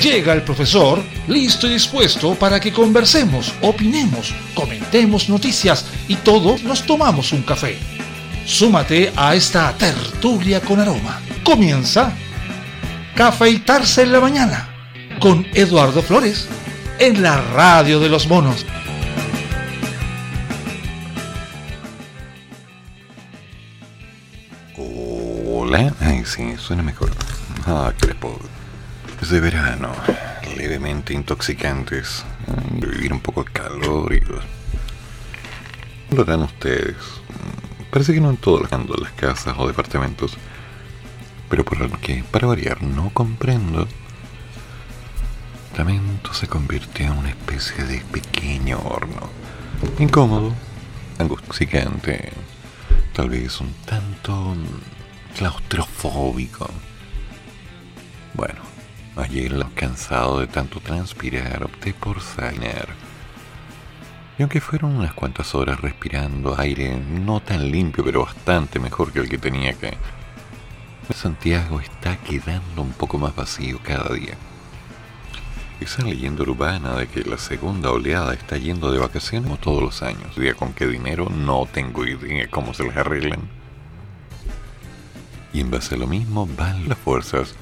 Llega el profesor, listo y dispuesto para que conversemos, opinemos, comentemos noticias y todos nos tomamos un café. Súmate a esta tertulia con aroma. Comienza Cafeitarse en la mañana con Eduardo Flores en la radio de los monos. Sí, suena mejor. Ah, crepo. Es de verano, levemente intoxicantes, vivir un poco de calor y... Lo harán ustedes. Parece que no en todos las casas o departamentos. Pero por lo que, para variar, no comprendo. El lamento se convirtió en una especie de pequeño horno. Incómodo, angustiante, tal vez un tanto claustrofóbico. Bueno, ayer, cansado de tanto transpirar, opté por salir. Y aunque fueron unas cuantas horas respirando aire no tan limpio, pero bastante mejor que el que tenía que... Santiago está quedando un poco más vacío cada día. Esa leyenda urbana de que la segunda oleada está yendo de vacaciones todos los años. ¿Día con qué dinero? No tengo idea cómo se les arreglan. Y en base a lo mismo van las fuerzas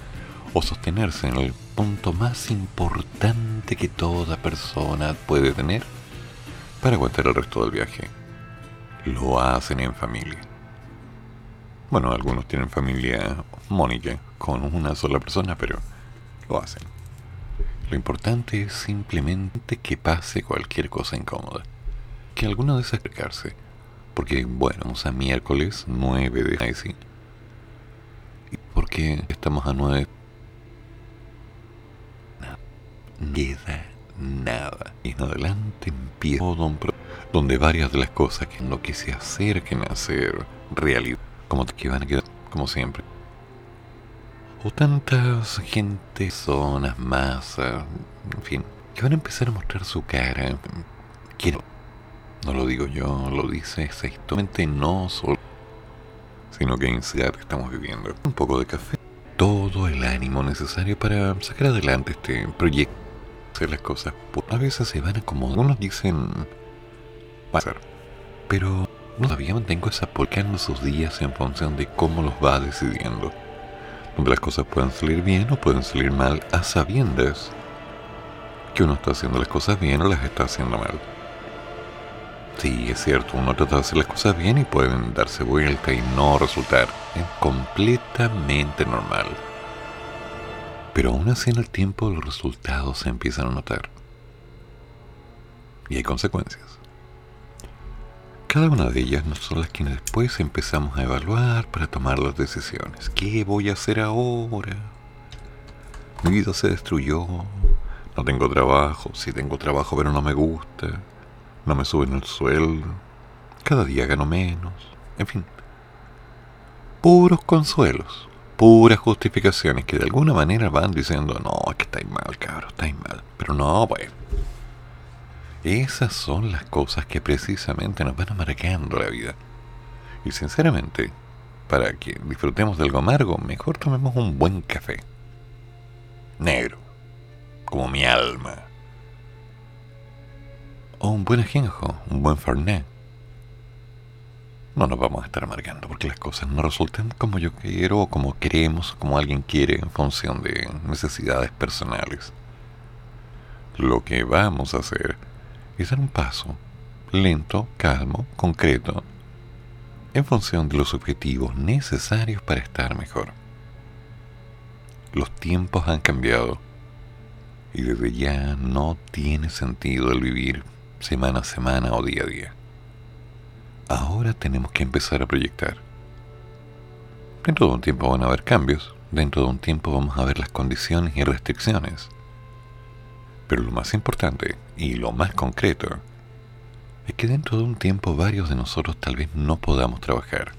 o sostenerse en el punto más importante que toda persona puede tener para aguantar el resto del viaje. Lo hacen en familia. Bueno, algunos tienen familia mónica con una sola persona, pero lo hacen. Lo importante es simplemente que pase cualquier cosa incómoda. Que alguno desee acercarse. Porque, bueno, vamos a miércoles 9 de. ¿Y por qué estamos a 9? Nada. Queda nada. Y en adelante empieza un donde varias de las cosas que no que se acerquen a ser realidad, como que van a quedar como siempre. O tantas gente, zonas, masas, en fin, que van a empezar a mostrar su cara. Quiero, no lo digo yo, lo dice exactamente no solo, sino que que estamos viviendo. Un poco de café, todo el ánimo necesario para sacar adelante este proyecto hacer las cosas. A veces se van a como Algunos dicen pasar. Pero todavía mantengo esa en sus días en función de cómo los va decidiendo. Donde las cosas pueden salir bien o pueden salir mal a sabiendas que uno está haciendo las cosas bien o las está haciendo mal. Sí, es cierto, uno trata de hacer las cosas bien y pueden darse vuelta y no resultar. Es completamente normal. Pero aún así en el tiempo los resultados se empiezan a notar. Y hay consecuencias. Cada una de ellas no son las quienes después empezamos a evaluar para tomar las decisiones. ¿Qué voy a hacer ahora? Mi vida se destruyó. No tengo trabajo. Sí tengo trabajo pero no me gusta. No me suben el sueldo. Cada día gano menos. En fin. Puros consuelos puras justificaciones que de alguna manera van diciendo, no, es que estáis mal, cabrón, estáis mal. Pero no, pues. Esas son las cosas que precisamente nos van amargando la vida. Y sinceramente, para que disfrutemos de algo amargo, mejor tomemos un buen café. Negro, como mi alma. O un buen ajenjo, un buen farné no nos vamos a estar amargando porque las cosas no resultan como yo quiero o como queremos, como alguien quiere en función de necesidades personales. Lo que vamos a hacer es dar un paso lento, calmo, concreto, en función de los objetivos necesarios para estar mejor. Los tiempos han cambiado y desde ya no tiene sentido el vivir semana a semana o día a día. Ahora tenemos que empezar a proyectar. Dentro de un tiempo van a haber cambios, dentro de un tiempo vamos a ver las condiciones y restricciones. Pero lo más importante y lo más concreto es que dentro de un tiempo varios de nosotros tal vez no podamos trabajar.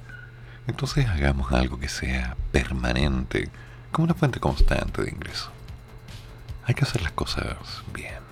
Entonces hagamos algo que sea permanente, como una fuente constante de ingreso. Hay que hacer las cosas bien.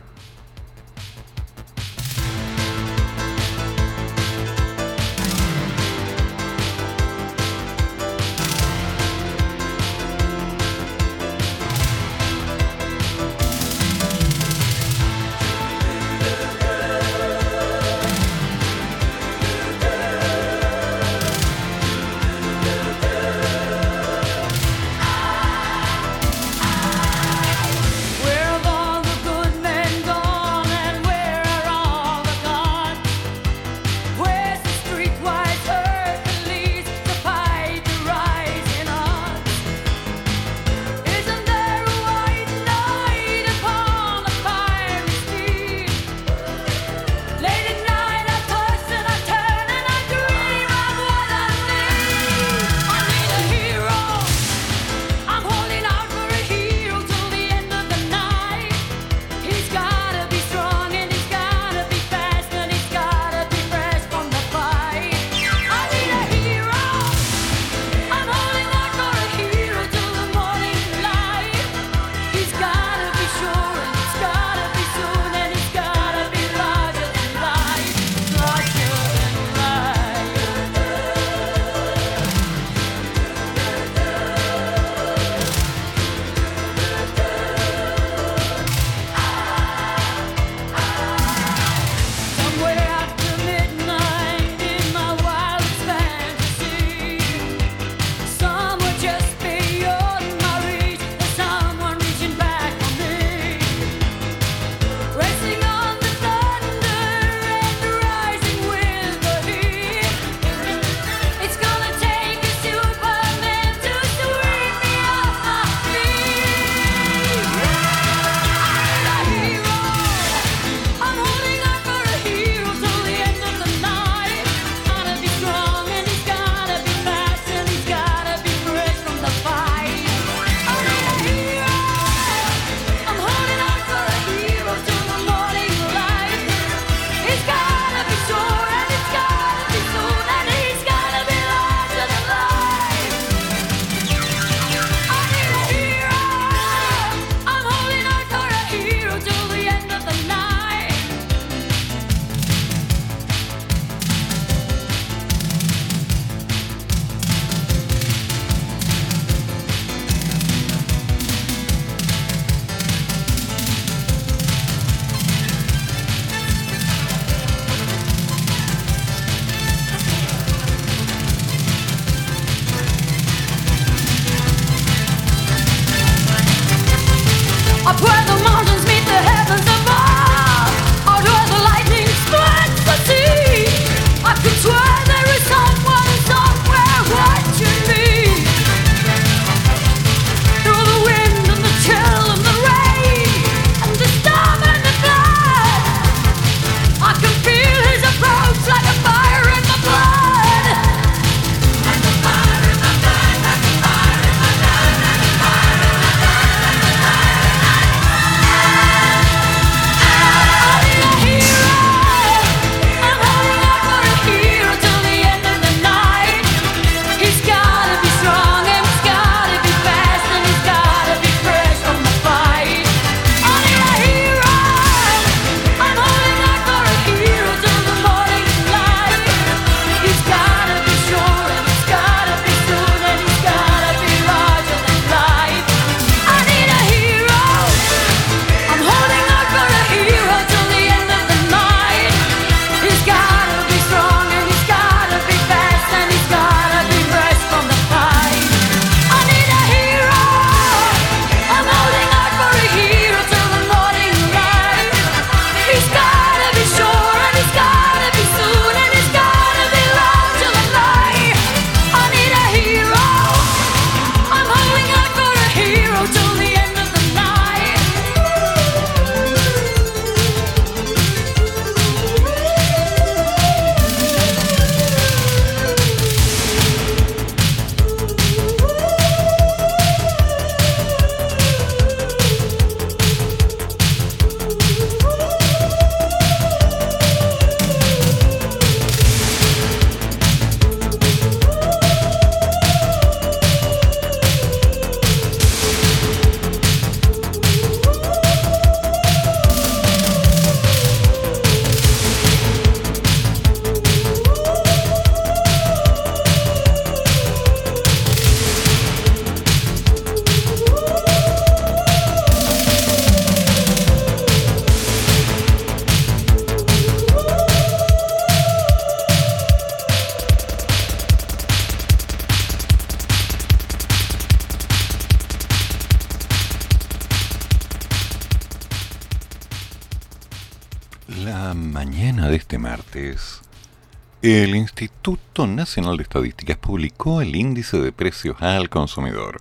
El Instituto Nacional de Estadísticas publicó el índice de precios al consumidor.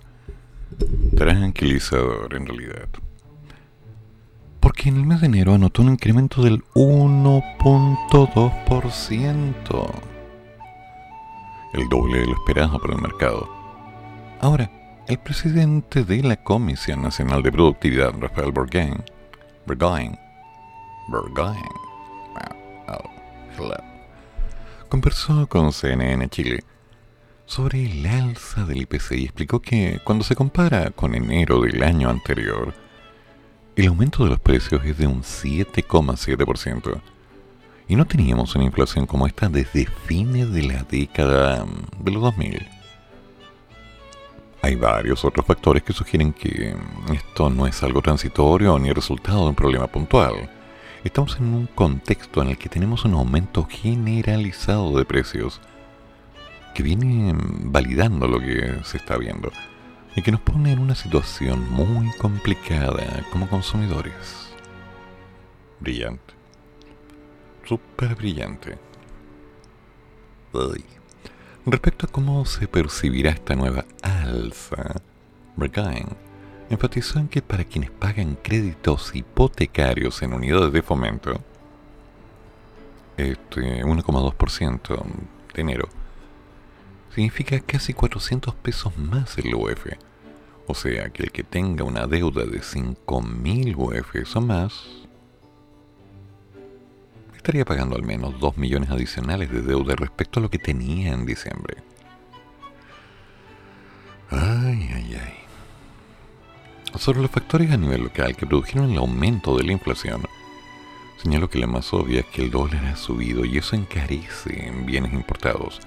Tranquilizador, en realidad. Porque en el mes de enero anotó un incremento del 1.2%. El doble de lo esperado por el mercado. Ahora, el presidente de la Comisión Nacional de Productividad, Rafael Burgain, Burgain, Burgain, conversó con CNN Chile sobre el alza del IPC y explicó que cuando se compara con enero del año anterior, el aumento de los precios es de un 7,7%. Y no teníamos una inflación como esta desde fines de la década de los 2000. Hay varios otros factores que sugieren que esto no es algo transitorio ni resultado de un problema puntual. Estamos en un contexto en el que tenemos un aumento generalizado de precios que viene validando lo que se está viendo y que nos pone en una situación muy complicada como consumidores. Brillante. Súper brillante. Respecto a cómo se percibirá esta nueva alza, Bergain enfatizó en que para quienes pagan créditos hipotecarios en unidades de fomento, este 1,2% de enero, significa casi 400 pesos más el UF. O sea que el que tenga una deuda de 5.000 UF o más, estaría pagando al menos 2 millones adicionales de deuda respecto a lo que tenía en diciembre. Ay, ay, ay. Sobre los factores a nivel local que produjeron el aumento de la inflación, señalo que la más obvia es que el dólar ha subido y eso encarece en bienes importados.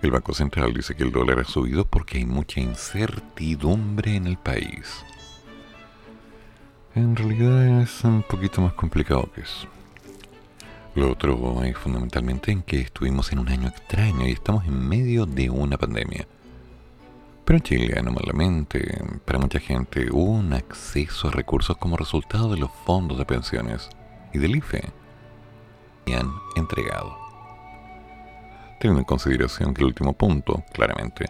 El Banco Central dice que el dólar ha subido porque hay mucha incertidumbre en el país. En realidad es un poquito más complicado que eso. Lo otro es fundamentalmente en que estuvimos en un año extraño y estamos en medio de una pandemia. Pero en Chile, anormalmente, para mucha gente hubo un acceso a recursos como resultado de los fondos de pensiones y del IFE que han entregado. Teniendo en consideración que el último punto, claramente,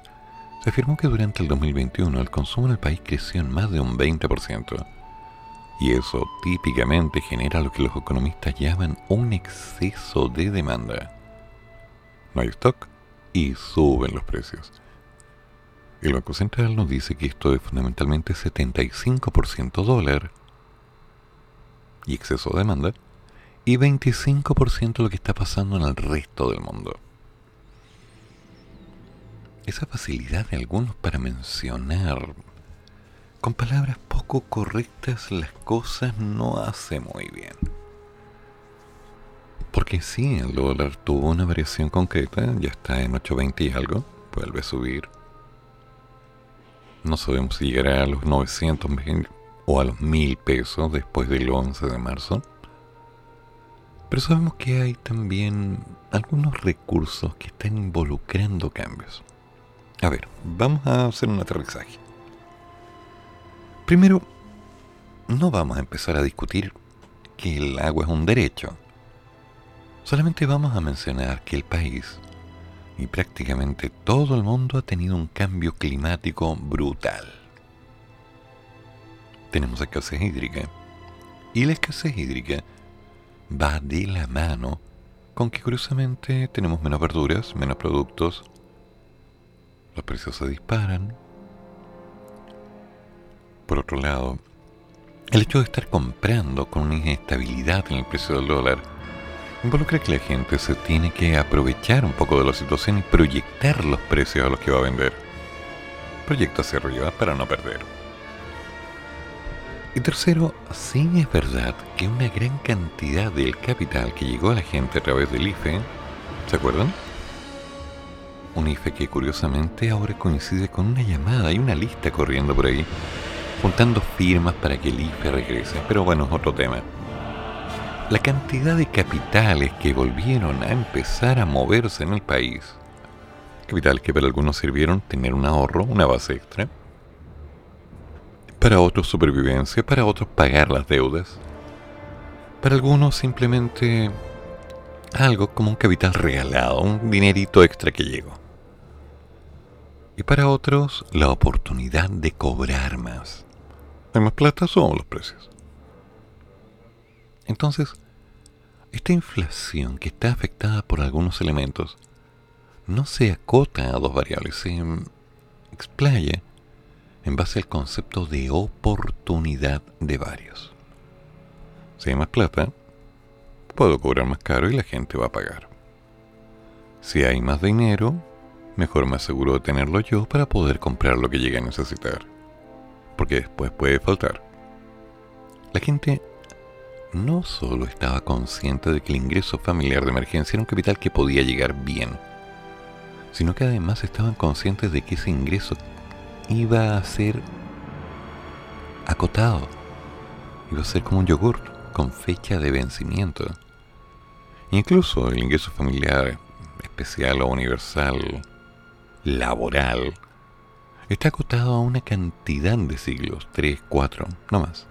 se afirmó que durante el 2021 el consumo en el país creció en más de un 20%, y eso típicamente genera lo que los economistas llaman un exceso de demanda. No hay stock y suben los precios. El Banco Central nos dice que esto es fundamentalmente 75% dólar y exceso de demanda y 25% lo que está pasando en el resto del mundo. Esa facilidad de algunos para mencionar con palabras poco correctas las cosas no hace muy bien. Porque sí, el dólar tuvo una variación concreta, ya está en 8.20 y algo, vuelve a subir. No sabemos si llegará a los 900 o a los 1000 pesos después del 11 de marzo. Pero sabemos que hay también algunos recursos que están involucrando cambios. A ver, vamos a hacer un aterrizaje. Primero, no vamos a empezar a discutir que el agua es un derecho. Solamente vamos a mencionar que el país y prácticamente todo el mundo ha tenido un cambio climático brutal. Tenemos escasez hídrica y la escasez hídrica va de la mano con que curiosamente tenemos menos verduras, menos productos, los precios se disparan, por otro lado, el hecho de estar comprando con una inestabilidad en el precio del dólar involucra que la gente se tiene que aprovechar un poco de la situación y proyectar los precios a los que va a vender. Proyecta hacia arriba para no perder. Y tercero, sí es verdad que una gran cantidad del capital que llegó a la gente a través del IFE, ¿se acuerdan? Un IFE que curiosamente ahora coincide con una llamada y una lista corriendo por ahí juntando firmas para que el IFE regrese. Pero bueno, es otro tema. La cantidad de capitales que volvieron a empezar a moverse en el país, capitales que para algunos sirvieron tener un ahorro, una base extra, para otros supervivencia, para otros pagar las deudas, para algunos simplemente algo como un capital regalado, un dinerito extra que llegó. Y para otros, la oportunidad de cobrar más. Hay más plata, son los precios. Entonces, esta inflación que está afectada por algunos elementos no se acota a dos variables, se explaya en base al concepto de oportunidad de varios. Si hay más plata, puedo cobrar más caro y la gente va a pagar. Si hay más dinero, mejor me aseguro de tenerlo yo para poder comprar lo que llegue a necesitar. Porque después puede faltar. La gente no solo estaba consciente de que el ingreso familiar de emergencia era un capital que podía llegar bien, sino que además estaban conscientes de que ese ingreso iba a ser acotado, iba a ser como un yogur con fecha de vencimiento. Incluso el ingreso familiar especial o universal laboral está acotado a una cantidad de siglos, 3, 4, no más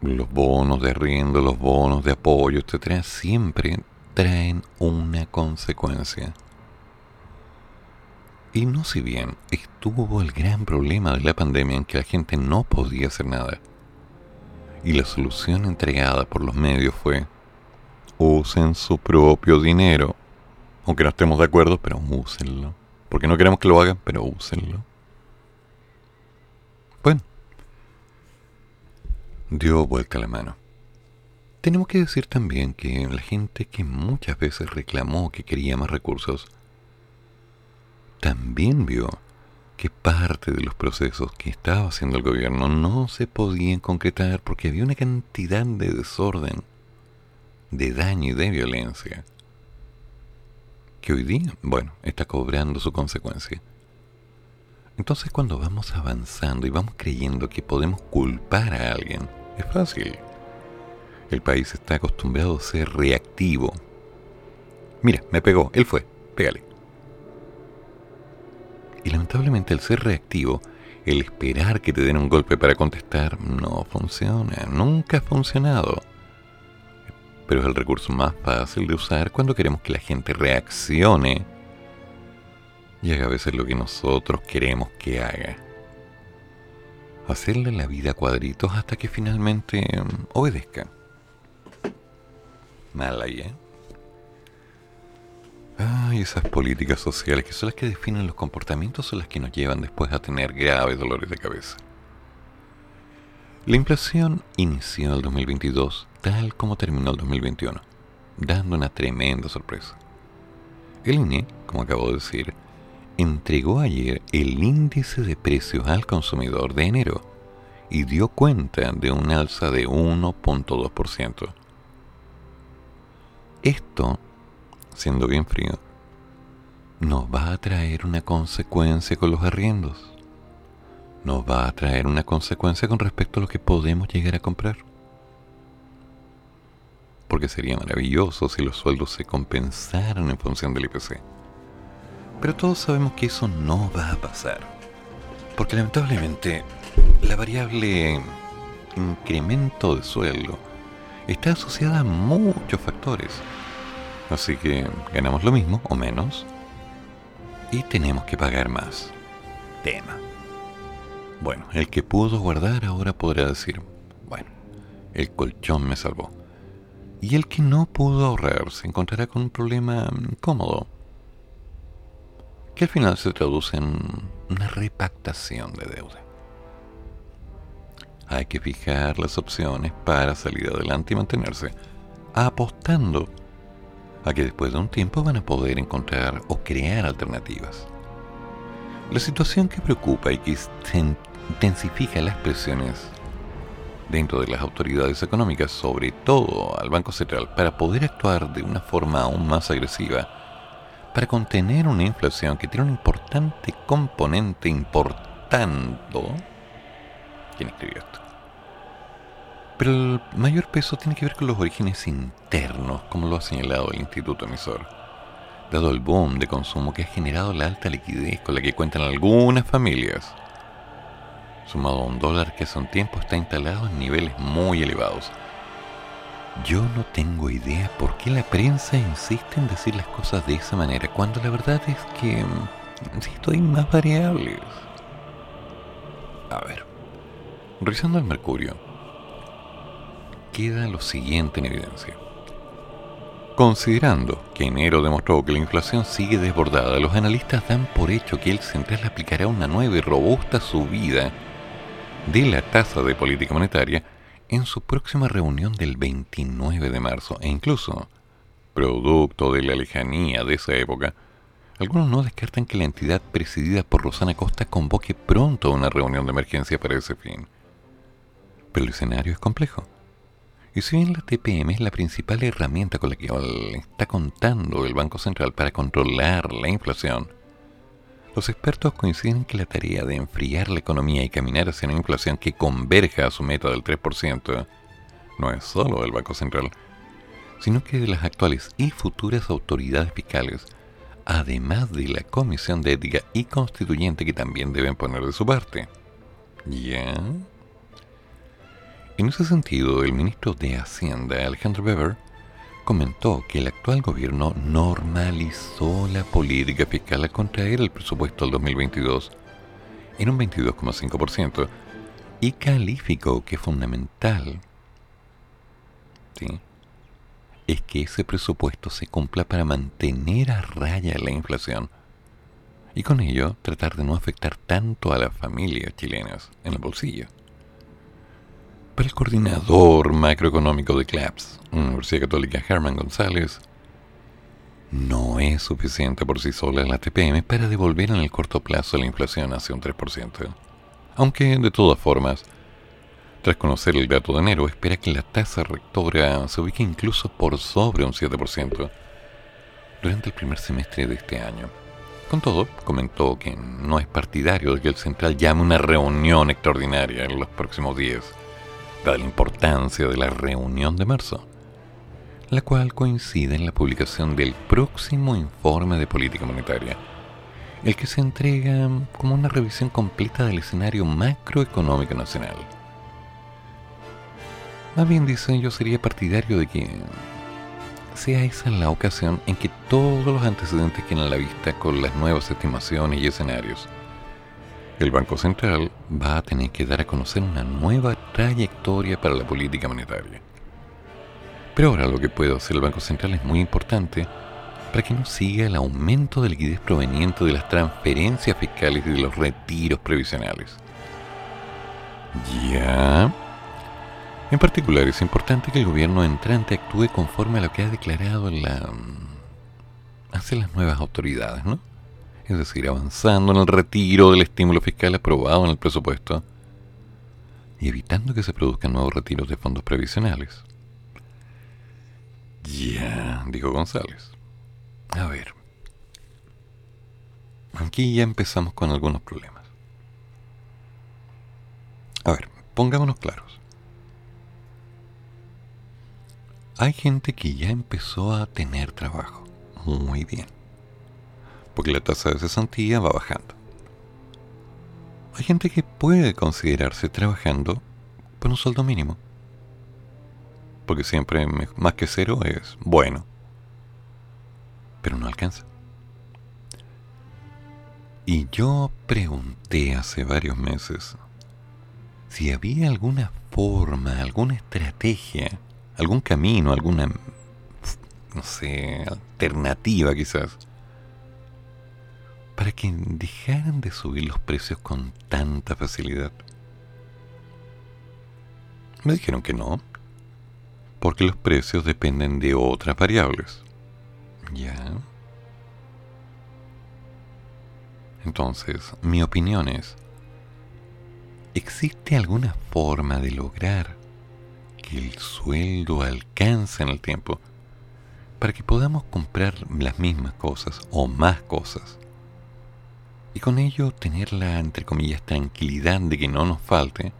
los bonos de arriendo, los bonos de apoyo, etcétera, siempre traen una consecuencia. Y no si bien estuvo el gran problema de la pandemia en que la gente no podía hacer nada, y la solución entregada por los medios fue usen su propio dinero, aunque no estemos de acuerdo, pero úsenlo, porque no queremos que lo hagan, pero úsenlo. Bueno, dio vuelta la mano. Tenemos que decir también que la gente que muchas veces reclamó que quería más recursos, también vio que parte de los procesos que estaba haciendo el gobierno no se podían concretar porque había una cantidad de desorden, de daño y de violencia, que hoy día, bueno, está cobrando su consecuencia. Entonces cuando vamos avanzando y vamos creyendo que podemos culpar a alguien, es fácil. El país está acostumbrado a ser reactivo. Mira, me pegó, él fue, pégale. Y lamentablemente el ser reactivo, el esperar que te den un golpe para contestar, no funciona, nunca ha funcionado. Pero es el recurso más fácil de usar cuando queremos que la gente reaccione y haga a veces lo que nosotros queremos que haga hacerle la vida a cuadritos hasta que finalmente mm, obedezca. Mala ¿eh? Ay, esas políticas sociales que son las que definen los comportamientos son las que nos llevan después a tener graves dolores de cabeza. La inflación inició el 2022 tal como terminó el 2021, dando una tremenda sorpresa. El INE, como acabo de decir, entregó ayer el índice de precios al consumidor de enero y dio cuenta de un alza de 1.2%. Esto, siendo bien frío, nos va a traer una consecuencia con los arriendos. Nos va a traer una consecuencia con respecto a lo que podemos llegar a comprar. Porque sería maravilloso si los sueldos se compensaran en función del IPC pero todos sabemos que eso no va a pasar. Porque lamentablemente la variable incremento de sueldo está asociada a muchos factores. Así que ganamos lo mismo o menos y tenemos que pagar más. Tema. Bueno, el que pudo guardar ahora podrá decir, bueno, el colchón me salvó. Y el que no pudo ahorrar se encontrará con un problema cómodo que al final se traduce en una repactación de deuda. Hay que fijar las opciones para salir adelante y mantenerse, apostando a que después de un tiempo van a poder encontrar o crear alternativas. La situación que preocupa y que intensifica las presiones dentro de las autoridades económicas, sobre todo al Banco Central, para poder actuar de una forma aún más agresiva, para contener una inflación que tiene un importante componente importando. ¿Quién escribió esto? Pero el mayor peso tiene que ver con los orígenes internos, como lo ha señalado el Instituto Emisor, dado el boom de consumo que ha generado la alta liquidez con la que cuentan algunas familias, sumado a un dólar que hace un tiempo está instalado en niveles muy elevados. Yo no tengo idea por qué la prensa insiste en decir las cosas de esa manera, cuando la verdad es que insisto, hay más variables. A ver, revisando el mercurio, queda lo siguiente en evidencia. Considerando que enero demostró que la inflación sigue desbordada, los analistas dan por hecho que el central aplicará una nueva y robusta subida de la tasa de política monetaria en su próxima reunión del 29 de marzo e incluso, producto de la lejanía de esa época, algunos no descartan que la entidad presidida por Rosana Costa convoque pronto una reunión de emergencia para ese fin. Pero el escenario es complejo. Y si bien la TPM es la principal herramienta con la que está contando el Banco Central para controlar la inflación, los expertos coinciden en que la tarea de enfriar la economía y caminar hacia una inflación que converja a su meta del 3% no es solo del Banco Central, sino que de las actuales y futuras autoridades fiscales, además de la Comisión de Ética y Constituyente que también deben poner de su parte. ¿Ya? En ese sentido, el ministro de Hacienda, Alejandro Weber, comentó que el actual gobierno normalizó la política fiscal al contraer el presupuesto del 2022 en un 22,5% y calificó que fundamental es que ese presupuesto se cumpla para mantener a raya la inflación y con ello tratar de no afectar tanto a las familias chilenas en el bolsillo. Para el coordinador macroeconómico de CLAPS, Universidad Católica Herman González, no es suficiente por sí sola la TPM para devolver en el corto plazo la inflación hacia un 3%. Aunque, de todas formas, tras conocer el dato de enero, espera que la tasa rectora se ubique incluso por sobre un 7% durante el primer semestre de este año. Con todo, comentó que no es partidario de que el central llame una reunión extraordinaria en los próximos días dada la importancia de la reunión de marzo, la cual coincide en la publicación del próximo informe de política monetaria, el que se entrega como una revisión completa del escenario macroeconómico nacional. Más bien dicen, yo sería partidario de que sea esa la ocasión en que todos los antecedentes queden a la vista con las nuevas estimaciones y escenarios el Banco Central va a tener que dar a conocer una nueva trayectoria para la política monetaria. Pero ahora lo que puede hacer el Banco Central es muy importante para que no siga el aumento de liquidez proveniente de las transferencias fiscales y de los retiros previsionales. Ya. En particular, es importante que el gobierno entrante actúe conforme a lo que ha declarado la hace las nuevas autoridades, ¿no? Es decir, avanzando en el retiro del estímulo fiscal aprobado en el presupuesto y evitando que se produzcan nuevos retiros de fondos previsionales. Ya, dijo González. A ver. Aquí ya empezamos con algunos problemas. A ver, pongámonos claros. Hay gente que ya empezó a tener trabajo. Muy bien porque la tasa de cesantía va bajando. Hay gente que puede considerarse trabajando por un sueldo mínimo, porque siempre más que cero es bueno, pero no alcanza. Y yo pregunté hace varios meses si había alguna forma, alguna estrategia, algún camino, alguna, no sé, alternativa quizás, para que dejaran de subir los precios con tanta facilidad. Me dijeron que no, porque los precios dependen de otras variables. ¿Ya? Entonces, mi opinión es, ¿existe alguna forma de lograr que el sueldo alcance en el tiempo para que podamos comprar las mismas cosas o más cosas y con ello tener la, entre comillas, tranquilidad de que no nos falte,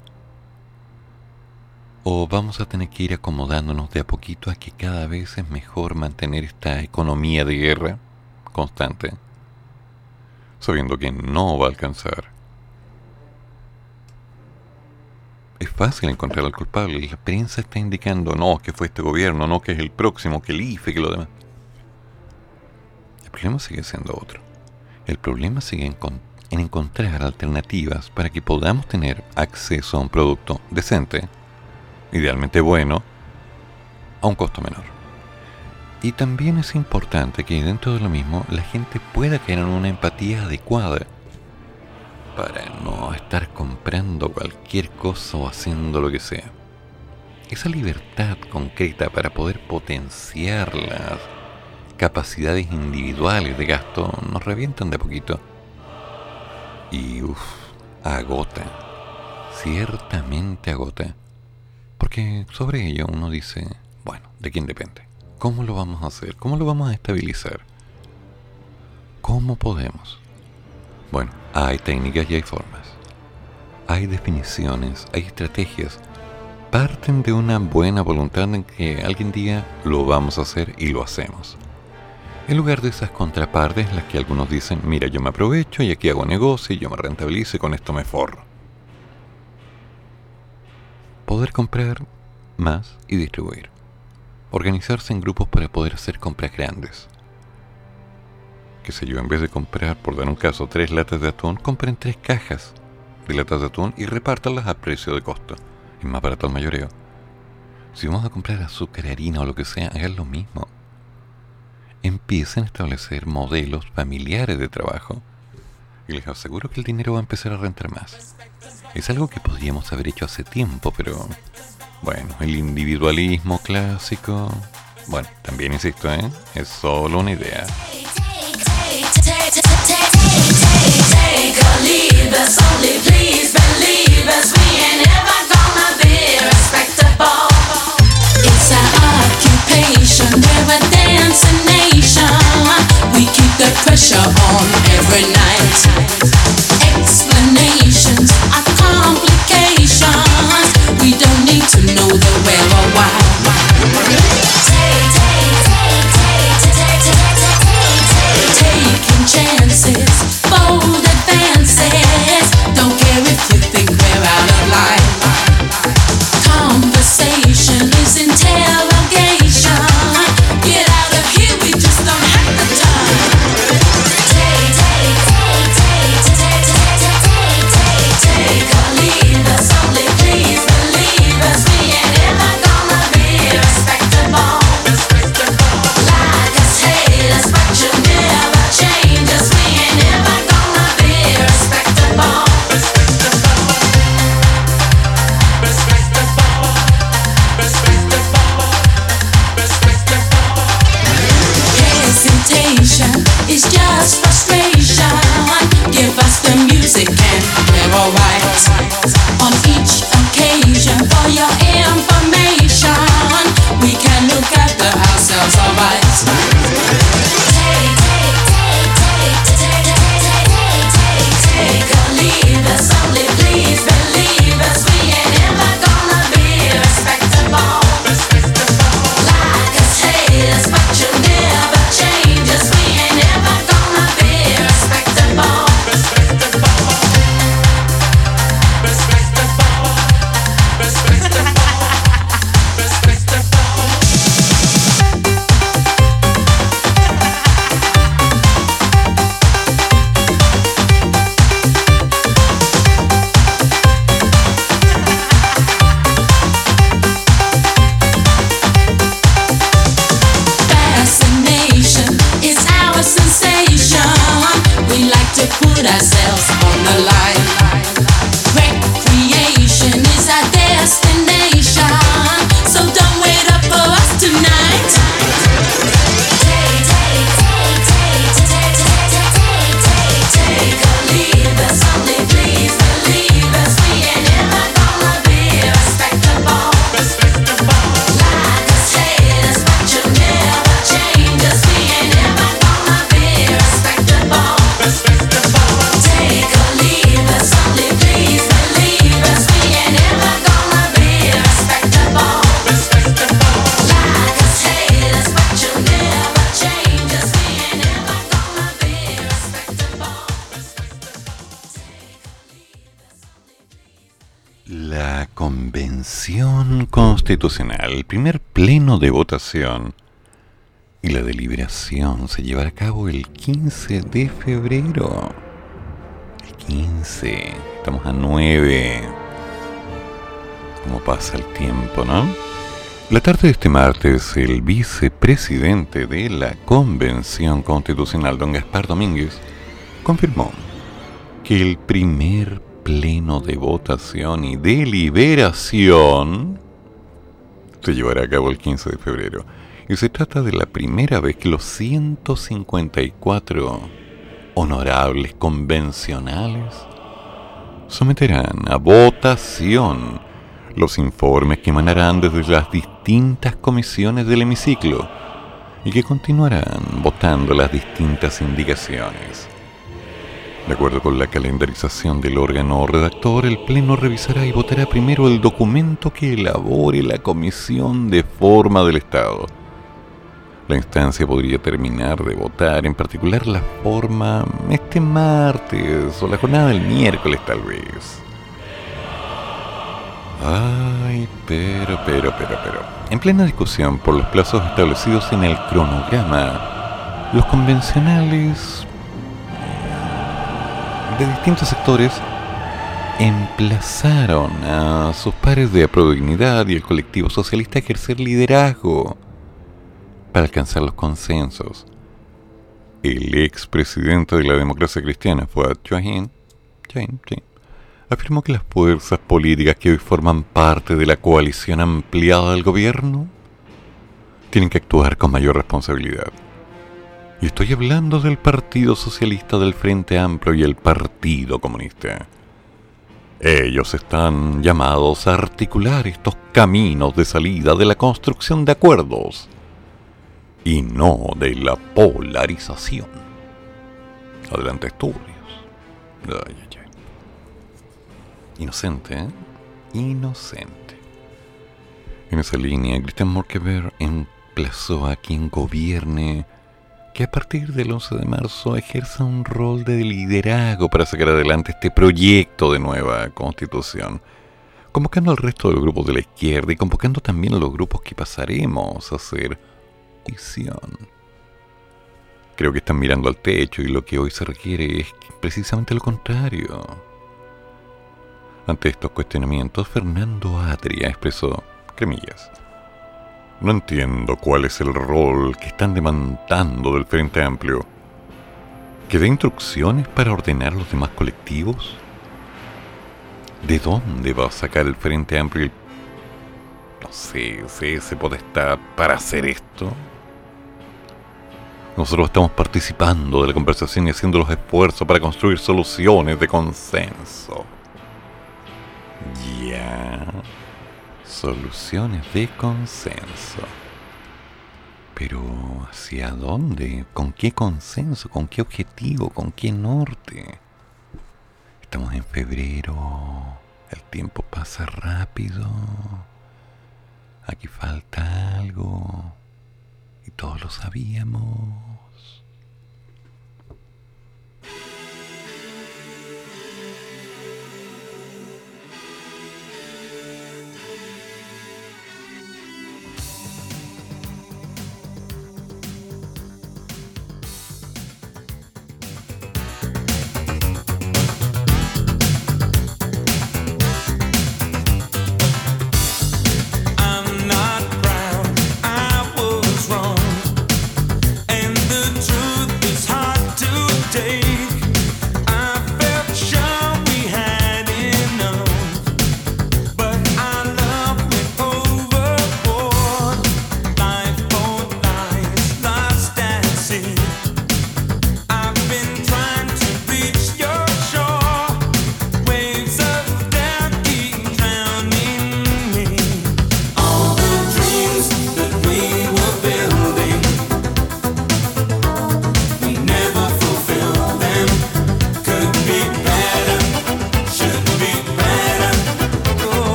o vamos a tener que ir acomodándonos de a poquito a que cada vez es mejor mantener esta economía de guerra constante, sabiendo que no va a alcanzar. Es fácil encontrar al culpable. La prensa está indicando, no, que fue este gobierno, no, que es el próximo, que el IFE, que lo demás. El problema sigue siendo otro. El problema sigue en, en encontrar alternativas para que podamos tener acceso a un producto decente, idealmente bueno, a un costo menor. Y también es importante que dentro de lo mismo la gente pueda tener una empatía adecuada para no estar comprando cualquier cosa o haciendo lo que sea. Esa libertad concreta para poder potenciar las capacidades individuales de gasto nos revientan de poquito. Y uff, agota. Ciertamente agota. Porque sobre ello uno dice, bueno, ¿de quién depende? ¿Cómo lo vamos a hacer? ¿Cómo lo vamos a estabilizar? ¿Cómo podemos? Bueno, hay técnicas y hay formas. Hay definiciones, hay estrategias. Parten de una buena voluntad en que alguien diga lo vamos a hacer y lo hacemos. En lugar de esas contrapartes las que algunos dicen, mira, yo me aprovecho y aquí hago negocio y yo me rentabilizo con esto me forro. Poder comprar más y distribuir. Organizarse en grupos para poder hacer compras grandes. Que sé yo, en vez de comprar, por dar un caso, tres latas de atún, compren tres cajas de latas de atún y repártanlas a precio de costo. Es más barato el mayoreo. Si vamos a comprar azúcar, harina o lo que sea, hagan lo mismo. Empiecen a establecer modelos familiares de trabajo y les aseguro que el dinero va a empezar a rentar más. Es algo que podríamos haber hecho hace tiempo, pero bueno, el individualismo clásico, bueno, también insisto, ¿eh? es solo una idea. We're a dancing nation. We keep the pressure on every night. Explanations are complications. We don't need to know the where or why. Taking chances, bold advances. Don't care if you think we're out of line. Conversation is. Alright. Constitucional, el primer pleno de votación y la deliberación se llevará a cabo el 15 de febrero. El 15, estamos a 9. ¿Cómo pasa el tiempo, no? La tarde de este martes, el vicepresidente de la Convención Constitucional, don Gaspar Domínguez, confirmó que el primer pleno de votación y deliberación se llevará a cabo el 15 de febrero. Y se trata de la primera vez que los 154 honorables convencionales someterán a votación los informes que emanarán desde las distintas comisiones del hemiciclo y que continuarán votando las distintas indicaciones. De acuerdo con la calendarización del órgano redactor, el Pleno revisará y votará primero el documento que elabore la Comisión de Forma del Estado. La instancia podría terminar de votar, en particular la forma, este martes o la jornada del miércoles tal vez. Ay, pero, pero, pero, pero. En plena discusión por los plazos establecidos en el cronograma, los convencionales de distintos sectores emplazaron a sus pares de Dignidad y el colectivo socialista a ejercer liderazgo para alcanzar los consensos. El expresidente de la democracia cristiana, Fuad Joahin, afirmó que las fuerzas políticas que hoy forman parte de la coalición ampliada del gobierno tienen que actuar con mayor responsabilidad y estoy hablando del Partido Socialista del Frente Amplio y el Partido Comunista. Ellos están llamados a articular estos caminos de salida de la construcción de acuerdos y no de la polarización. Adelante, estudios. Ay, ay, ay. Inocente, ¿eh? Inocente. En esa línea, Christian Morkever emplazó a quien gobierne que a partir del 11 de marzo ejerza un rol de liderazgo para sacar adelante este proyecto de nueva constitución, convocando al resto de los grupos de la izquierda y convocando también a los grupos que pasaremos a ser visión. Creo que están mirando al techo y lo que hoy se requiere es precisamente lo contrario. Ante estos cuestionamientos, Fernando Atria expresó, cremillas, no entiendo cuál es el rol que están demandando del Frente Amplio. ¿Que dé instrucciones para ordenar los demás colectivos? ¿De dónde va a sacar el Frente Amplio no sé, ese potestad para hacer esto? Nosotros estamos participando de la conversación y haciendo los esfuerzos para construir soluciones de consenso. Ya soluciones de consenso. Pero ¿hacia dónde? ¿Con qué consenso? ¿Con qué objetivo? ¿Con qué norte? Estamos en febrero. El tiempo pasa rápido. Aquí falta algo. Y todos lo sabíamos.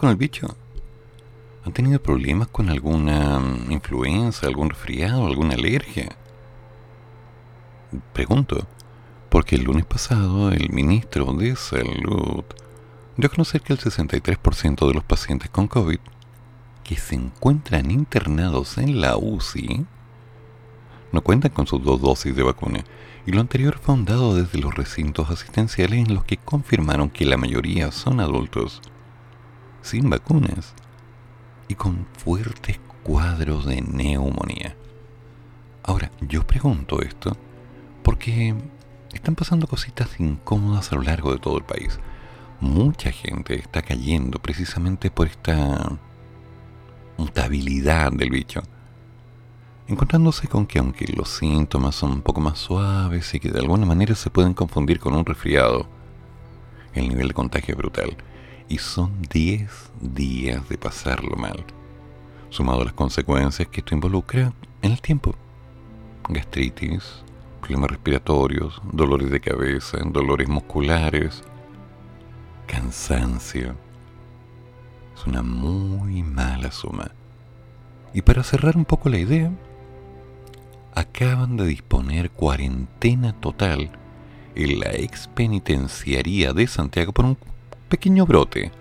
Con el bicho? ¿Han tenido problemas con alguna mm, influenza, algún resfriado, alguna alergia? Pregunto, porque el lunes pasado el ministro de Salud dio a conocer que el 63% de los pacientes con COVID que se encuentran internados en la UCI no cuentan con sus dos dosis de vacuna y lo anterior fue dado desde los recintos asistenciales en los que confirmaron que la mayoría son adultos sin vacunas y con fuertes cuadros de neumonía. Ahora, yo pregunto esto porque están pasando cositas incómodas a lo largo de todo el país. Mucha gente está cayendo precisamente por esta mutabilidad del bicho encontrándose con que aunque los síntomas son un poco más suaves y que de alguna manera se pueden confundir con un resfriado, el nivel de contagio es brutal y son 10 días de pasarlo mal, sumado a las consecuencias que esto involucra en el tiempo. Gastritis, problemas respiratorios, dolores de cabeza, dolores musculares, cansancio. Es una muy mala suma. Y para cerrar un poco la idea, acaban de disponer cuarentena total en la ex penitenciaría de Santiago por un pequeño brote.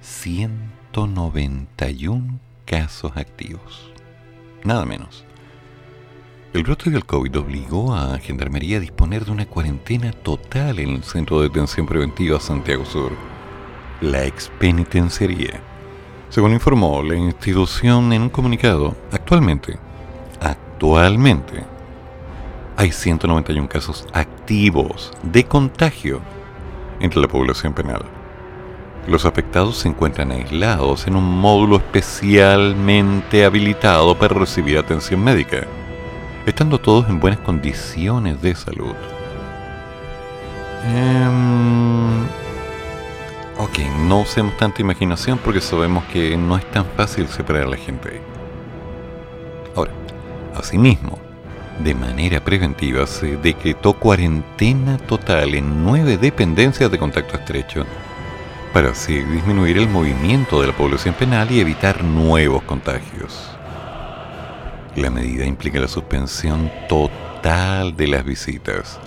191 casos activos. Nada menos. El brote del COVID obligó a Gendarmería a disponer de una cuarentena total en el Centro de Detención Preventiva Santiago Sur, la ex penitenciaría. Según informó la institución en un comunicado, actualmente Actualmente hay 191 casos activos de contagio entre la población penal. Los afectados se encuentran aislados en un módulo especialmente habilitado para recibir atención médica, estando todos en buenas condiciones de salud. Em, ok, no usemos tanta imaginación porque sabemos que no es tan fácil separar a la gente. Ahora, Asimismo, de manera preventiva se decretó cuarentena total en nueve dependencias de contacto estrecho para así disminuir el movimiento de la población penal y evitar nuevos contagios. La medida implica la suspensión total de las visitas,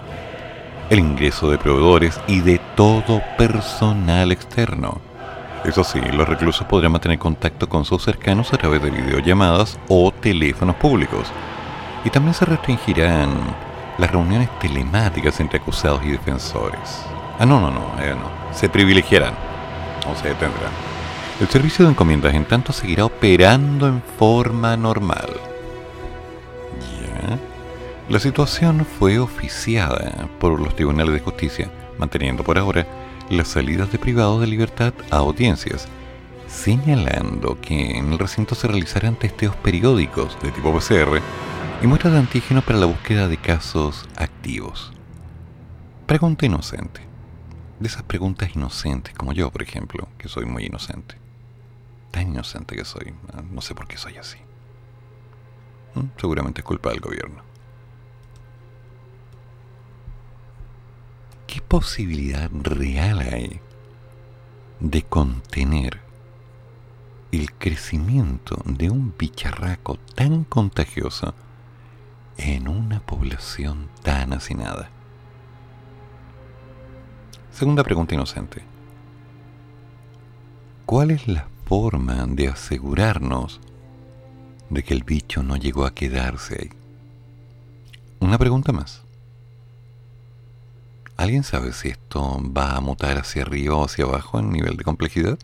el ingreso de proveedores y de todo personal externo. Eso sí, los reclusos podrán mantener contacto con sus cercanos a través de videollamadas o teléfonos públicos. Y también se restringirán las reuniones telemáticas entre acusados y defensores. Ah, no, no, no, eh, no. Se privilegiarán se detendrán. El servicio de encomiendas, en tanto, seguirá operando en forma normal. Ya. La situación fue oficiada por los tribunales de justicia, manteniendo por ahora las salidas de privados de libertad a audiencias, señalando que en el recinto se realizarán testeos periódicos de tipo PCR y muestras de antígeno para la búsqueda de casos activos. Pregunta inocente. De esas preguntas inocentes, como yo, por ejemplo, que soy muy inocente. Tan inocente que soy, no sé por qué soy así. ¿Mm? Seguramente es culpa del gobierno. ¿Qué posibilidad real hay de contener el crecimiento de un bicharraco tan contagioso en una población tan hacinada? Segunda pregunta inocente. ¿Cuál es la forma de asegurarnos de que el bicho no llegó a quedarse ahí? Una pregunta más. ¿Alguien sabe si esto va a mutar hacia arriba o hacia abajo en nivel de complejidad?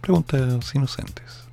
Preguntas inocentes.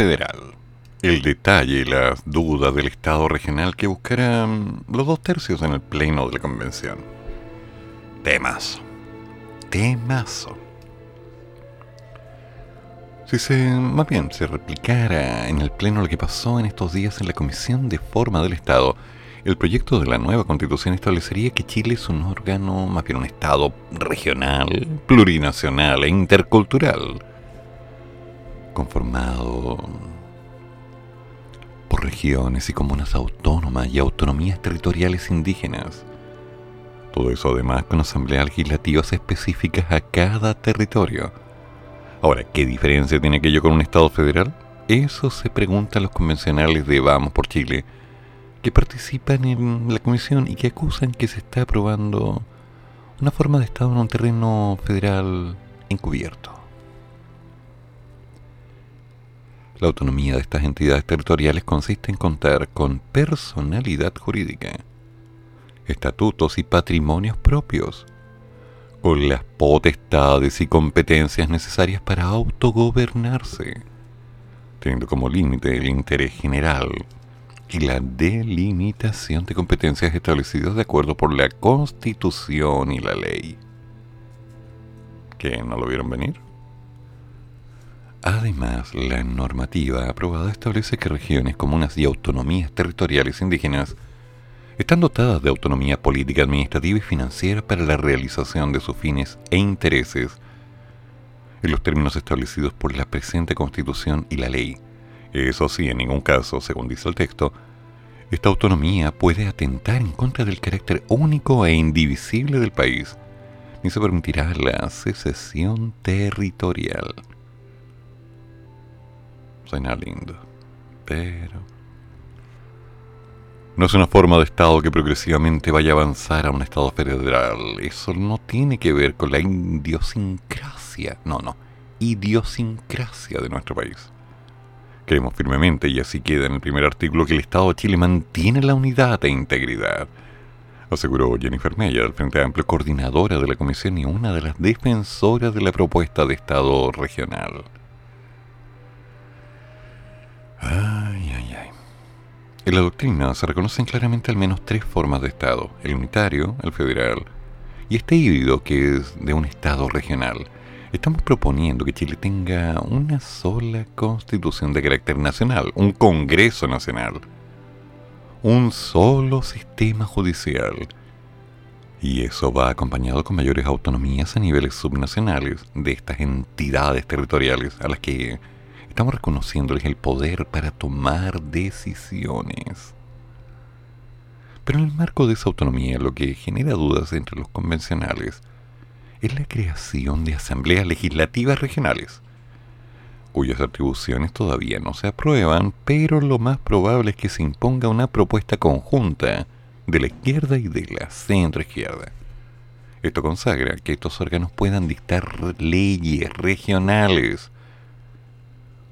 Federal. El detalle y las dudas del Estado regional que buscarán los dos tercios en el pleno de la convención. Temazo. Temazo. Si se, más bien, se replicara en el pleno lo que pasó en estos días en la Comisión de Forma del Estado, el proyecto de la nueva constitución establecería que Chile es un órgano, más bien un Estado regional, plurinacional e intercultural, conformado por regiones y comunas autónomas y autonomías territoriales indígenas. Todo eso además con asambleas legislativas específicas a cada territorio. Ahora, ¿qué diferencia tiene aquello con un Estado federal? Eso se preguntan los convencionales de Vamos por Chile, que participan en la comisión y que acusan que se está aprobando una forma de Estado en un terreno federal encubierto. La autonomía de estas entidades territoriales consiste en contar con personalidad jurídica, estatutos y patrimonios propios, con las potestades y competencias necesarias para autogobernarse, teniendo como límite el interés general y la delimitación de competencias establecidas de acuerdo por la Constitución y la ley. ¿Que no lo vieron venir? Además, la normativa aprobada establece que regiones, comunas y autonomías territoriales indígenas están dotadas de autonomía política, administrativa y financiera para la realización de sus fines e intereses en los términos establecidos por la presente Constitución y la ley. Eso sí, en ningún caso, según dice el texto, esta autonomía puede atentar en contra del carácter único e indivisible del país, ni se permitirá la secesión territorial. Suena lindo, pero... No es una forma de Estado que progresivamente vaya a avanzar a un Estado federal. Eso no tiene que ver con la idiosincrasia. No, no. Idiosincrasia de nuestro país. Creemos firmemente, y así queda en el primer artículo, que el Estado de Chile mantiene la unidad e integridad. Aseguró Jennifer Meyer, del Frente Amplio, coordinadora de la comisión y una de las defensoras de la propuesta de Estado regional. Ay, ay, ay. En la doctrina se reconocen claramente al menos tres formas de Estado, el unitario, el federal, y este híbrido que es de un Estado regional. Estamos proponiendo que Chile tenga una sola constitución de carácter nacional, un Congreso Nacional, un solo sistema judicial. Y eso va acompañado con mayores autonomías a niveles subnacionales de estas entidades territoriales a las que estamos reconociéndoles el poder para tomar decisiones. Pero en el marco de esa autonomía lo que genera dudas entre los convencionales es la creación de asambleas legislativas regionales, cuyas atribuciones todavía no se aprueban, pero lo más probable es que se imponga una propuesta conjunta de la izquierda y de la centroizquierda. Esto consagra que estos órganos puedan dictar leyes regionales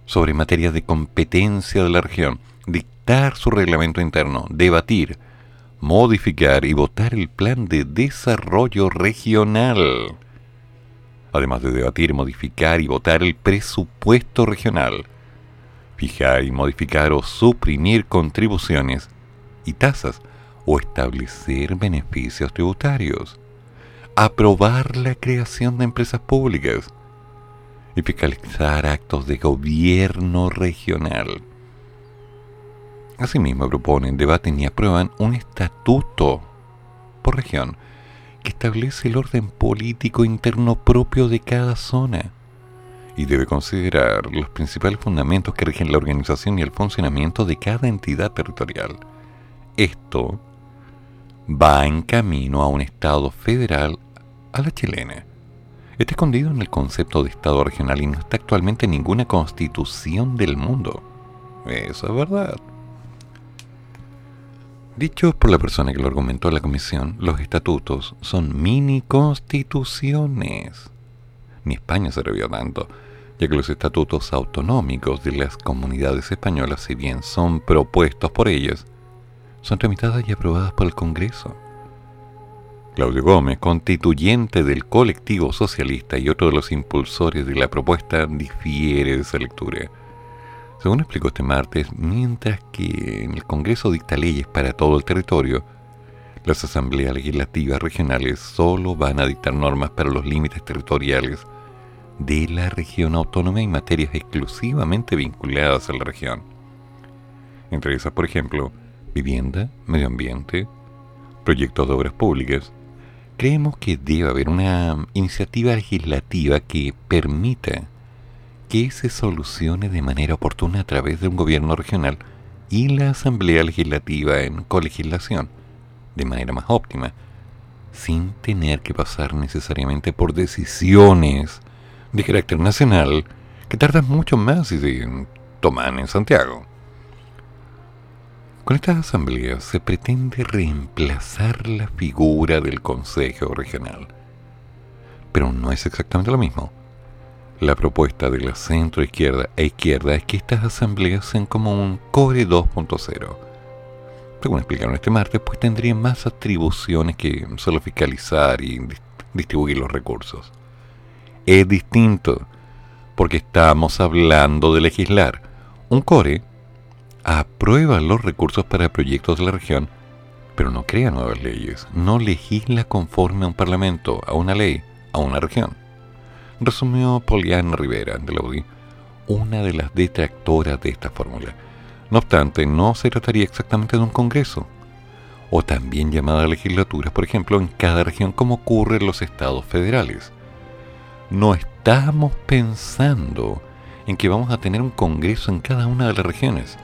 sobre materias de competencia de la región, dictar su reglamento interno, debatir, modificar y votar el plan de desarrollo regional. Además de debatir, modificar y votar el presupuesto regional. Fijar y modificar o suprimir contribuciones y tasas o establecer beneficios tributarios. Aprobar la creación de empresas públicas fiscalizar actos de gobierno regional. Asimismo proponen, debaten y aprueban un estatuto por región que establece el orden político interno propio de cada zona y debe considerar los principales fundamentos que rigen la organización y el funcionamiento de cada entidad territorial. Esto va en camino a un Estado federal a la chilena. Está escondido en el concepto de Estado regional y no está actualmente en ninguna constitución del mundo. Eso es verdad. Dicho por la persona que lo argumentó en la comisión, los estatutos son mini constituciones. Ni España se revió tanto, ya que los estatutos autonómicos de las comunidades españolas, si bien son propuestos por ellas, son tramitadas y aprobadas por el Congreso. Claudio Gómez, constituyente del colectivo socialista y otro de los impulsores de la propuesta, difiere de esa lectura. Según explicó este martes, mientras que en el Congreso dicta leyes para todo el territorio, las asambleas legislativas regionales solo van a dictar normas para los límites territoriales de la región autónoma y materias exclusivamente vinculadas a la región. Entre esas, por ejemplo, vivienda, medio ambiente, proyectos de obras públicas. Creemos que debe haber una iniciativa legislativa que permita que se solucione de manera oportuna a través de un gobierno regional y la Asamblea Legislativa en colegislación, de manera más óptima, sin tener que pasar necesariamente por decisiones de carácter nacional que tardan mucho más si se toman en Santiago. Con estas asambleas se pretende reemplazar la figura del Consejo Regional. Pero no es exactamente lo mismo. La propuesta de la centro izquierda e izquierda es que estas asambleas sean como un CORE 2.0. Según explicaron este martes, pues tendrían más atribuciones que solo fiscalizar y distribuir los recursos. Es distinto, porque estamos hablando de legislar. Un CORE aprueba los recursos para proyectos de la región, pero no crea nuevas leyes, no legisla conforme a un parlamento, a una ley, a una región. Resumió Poliana Rivera de la UDI, una de las detractoras de esta fórmula. No obstante, no se trataría exactamente de un congreso, o también llamada legislatura, por ejemplo, en cada región como ocurre en los estados federales. No estamos pensando en que vamos a tener un congreso en cada una de las regiones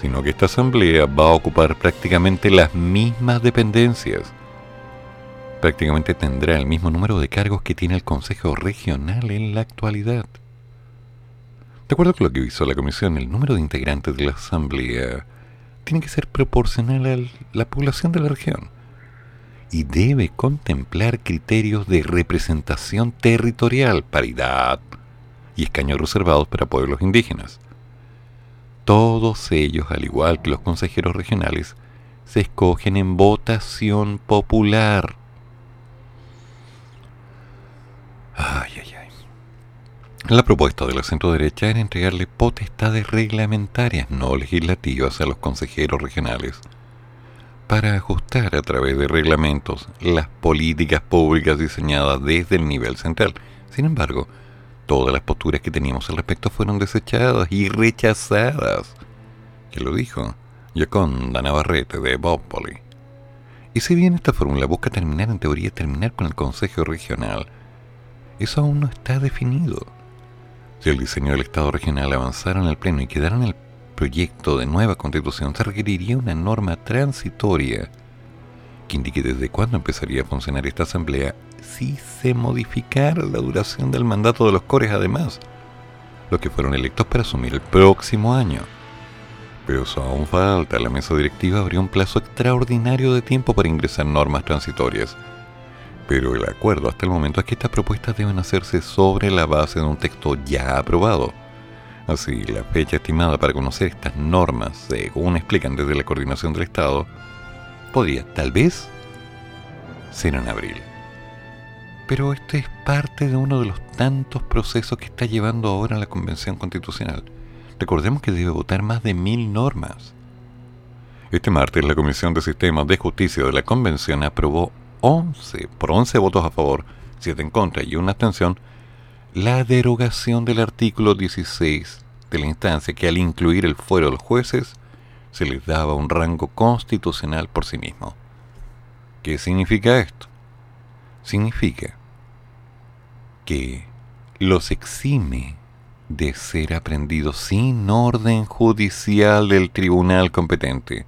sino que esta asamblea va a ocupar prácticamente las mismas dependencias. Prácticamente tendrá el mismo número de cargos que tiene el Consejo Regional en la actualidad. De acuerdo con lo que hizo la Comisión, el número de integrantes de la Asamblea tiene que ser proporcional a la población de la región y debe contemplar criterios de representación territorial, paridad y escaños reservados para pueblos indígenas. Todos ellos, al igual que los consejeros regionales, se escogen en votación popular. Ay, ay, ay. La propuesta de la centro derecha era entregarle potestades reglamentarias no legislativas a los consejeros regionales para ajustar a través de reglamentos las políticas públicas diseñadas desde el nivel central. Sin embargo, todas las posturas que teníamos al respecto fueron desechadas y rechazadas. ¿Quién lo dijo? Yoconda Navarrete de Bópoli. Y si bien esta fórmula busca terminar en teoría terminar con el Consejo Regional, eso aún no está definido. Si el diseño del Estado regional avanzara en el Pleno y quedara en el proyecto de nueva constitución, se requeriría una norma transitoria que indique desde cuándo empezaría a funcionar esta asamblea si se modificara la duración del mandato de los cores además, los que fueron electos para asumir el próximo año. Pero eso aún falta, la mesa directiva abrió un plazo extraordinario de tiempo para ingresar normas transitorias. Pero el acuerdo hasta el momento es que estas propuestas deben hacerse sobre la base de un texto ya aprobado. Así, la fecha estimada para conocer estas normas, según explican desde la coordinación del Estado, podría tal vez ser en abril. Pero este es parte de uno de los tantos procesos que está llevando ahora la Convención Constitucional. Recordemos que debe votar más de mil normas. Este martes la Comisión de Sistemas de Justicia de la Convención aprobó 11, por 11 votos a favor, 7 en contra y una abstención, la derogación del artículo 16 de la instancia que al incluir el fuero de los jueces se les daba un rango constitucional por sí mismo. ¿Qué significa esto? Significa que los exime de ser aprendidos sin orden judicial del tribunal competente,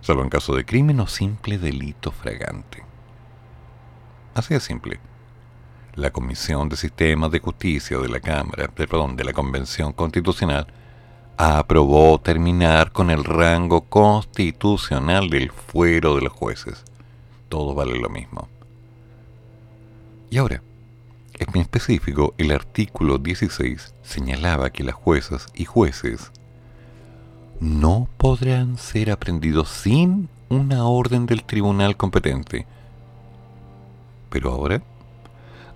salvo en caso de crimen o simple delito fragante. Así de simple. La Comisión de Sistemas de Justicia de la Cámara, perdón, de la Convención Constitucional aprobó terminar con el rango constitucional del fuero de los jueces. Todo vale lo mismo. Y ahora, en específico, el artículo 16 señalaba que las juezas y jueces no podrán ser aprendidos sin una orden del tribunal competente. Pero ahora,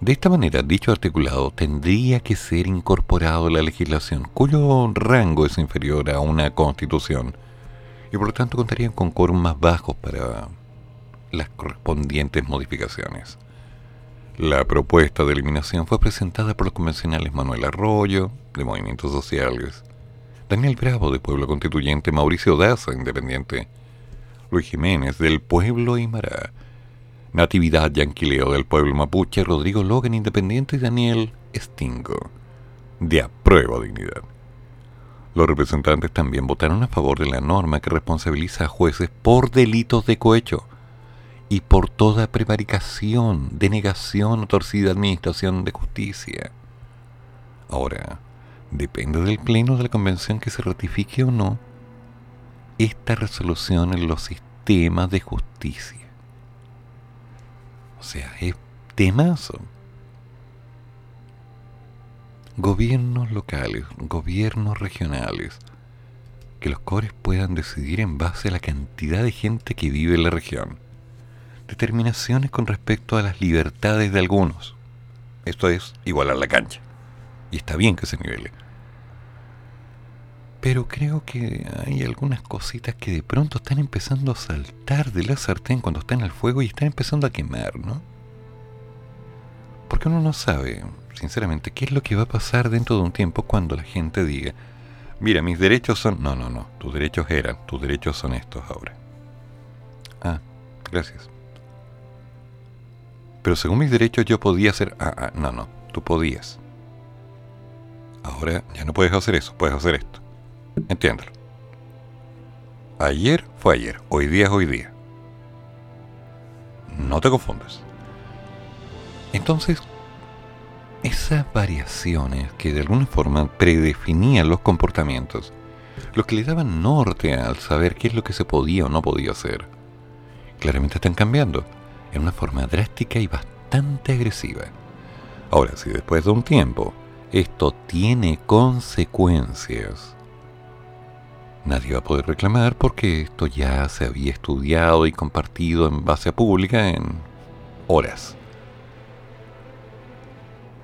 de esta manera, dicho articulado tendría que ser incorporado a la legislación, cuyo rango es inferior a una constitución, y por lo tanto contarían con quórum más bajos para las correspondientes modificaciones. La propuesta de eliminación fue presentada por los convencionales Manuel Arroyo, de Movimientos Sociales, Daniel Bravo, de Pueblo Constituyente, Mauricio Daza, Independiente, Luis Jiménez, del Pueblo Aymara, Natividad Yanquileo, del Pueblo Mapuche, Rodrigo Logan, Independiente, y Daniel Stingo, de Apruebo Dignidad. Los representantes también votaron a favor de la norma que responsabiliza a jueces por delitos de cohecho y por toda prevaricación, denegación o torcida administración de justicia. Ahora, depende del Pleno de la Convención que se ratifique o no esta resolución en los sistemas de justicia. O sea, es temazo. Gobiernos locales, gobiernos regionales, que los cores puedan decidir en base a la cantidad de gente que vive en la región. Determinaciones con respecto a las libertades de algunos. Esto es igualar la cancha. Y está bien que se nivele. Pero creo que hay algunas cositas que de pronto están empezando a saltar de la sartén cuando está en el fuego y están empezando a quemar, ¿no? Porque uno no sabe, sinceramente, qué es lo que va a pasar dentro de un tiempo cuando la gente diga, mira, mis derechos son... No, no, no, tus derechos eran, tus derechos son estos ahora. Ah, gracias. Pero según mis derechos yo podía hacer... Ah, ah, no, no, tú podías. Ahora ya no puedes hacer eso, puedes hacer esto. Entiéndelo. Ayer fue ayer, hoy día es hoy día. No te confundas. Entonces, esas variaciones que de alguna forma predefinían los comportamientos, los que le daban norte al saber qué es lo que se podía o no podía hacer, claramente están cambiando en una forma drástica y bastante agresiva. Ahora, si después de un tiempo esto tiene consecuencias, nadie va a poder reclamar porque esto ya se había estudiado y compartido en base a pública en horas.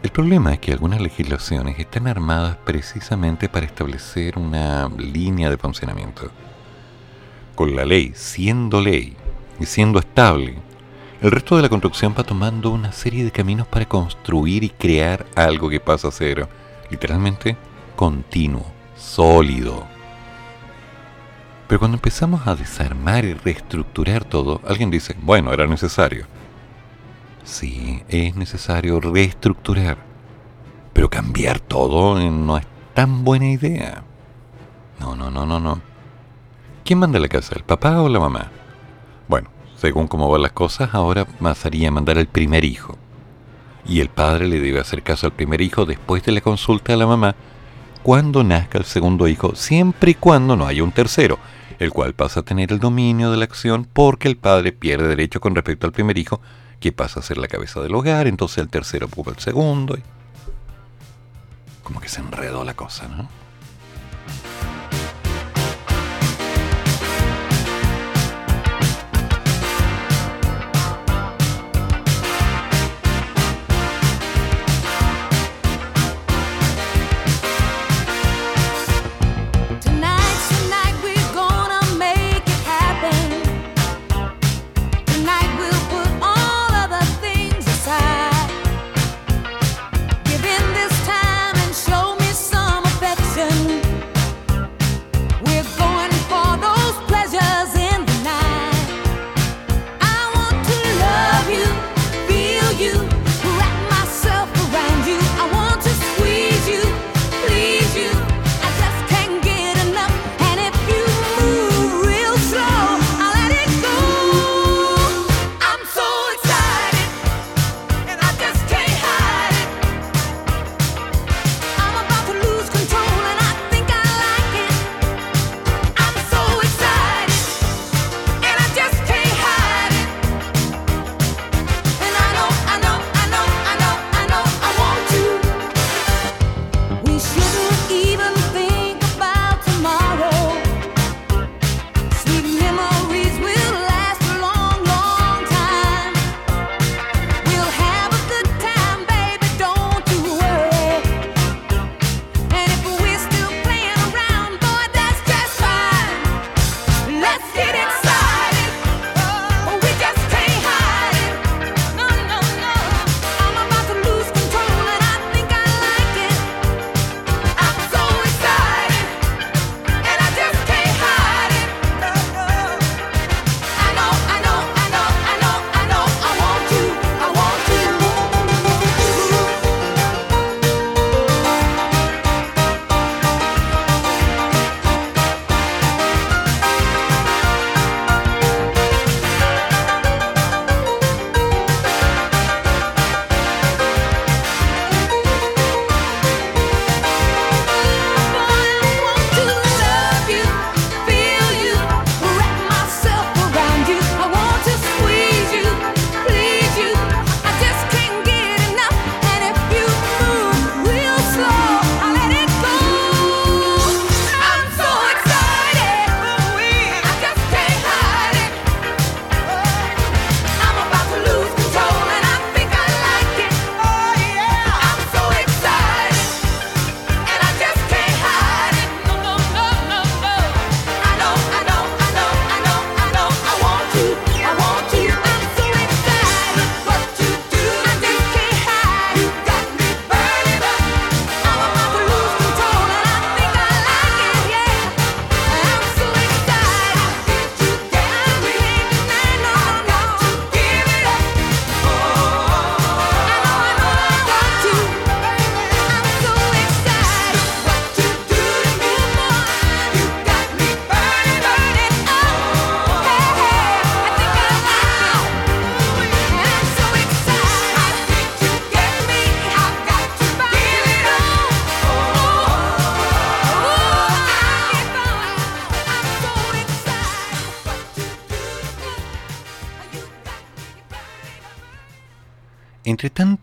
El problema es que algunas legislaciones están armadas precisamente para establecer una línea de funcionamiento. Con la ley siendo ley y siendo estable, el resto de la construcción va tomando una serie de caminos para construir y crear algo que pasa a ser literalmente continuo, sólido. Pero cuando empezamos a desarmar y reestructurar todo, alguien dice, bueno, era necesario. Sí, es necesario reestructurar. Pero cambiar todo no es tan buena idea. No, no, no, no, no. ¿Quién manda la casa, el papá o la mamá? Bueno, según cómo van las cosas, ahora pasaría a mandar al primer hijo. Y el padre le debe hacer caso al primer hijo después de la consulta a la mamá cuando nazca el segundo hijo, siempre y cuando no haya un tercero, el cual pasa a tener el dominio de la acción porque el padre pierde derecho con respecto al primer hijo, que pasa a ser la cabeza del hogar, entonces el tercero ocupa el segundo. Y... Como que se enredó la cosa, ¿no?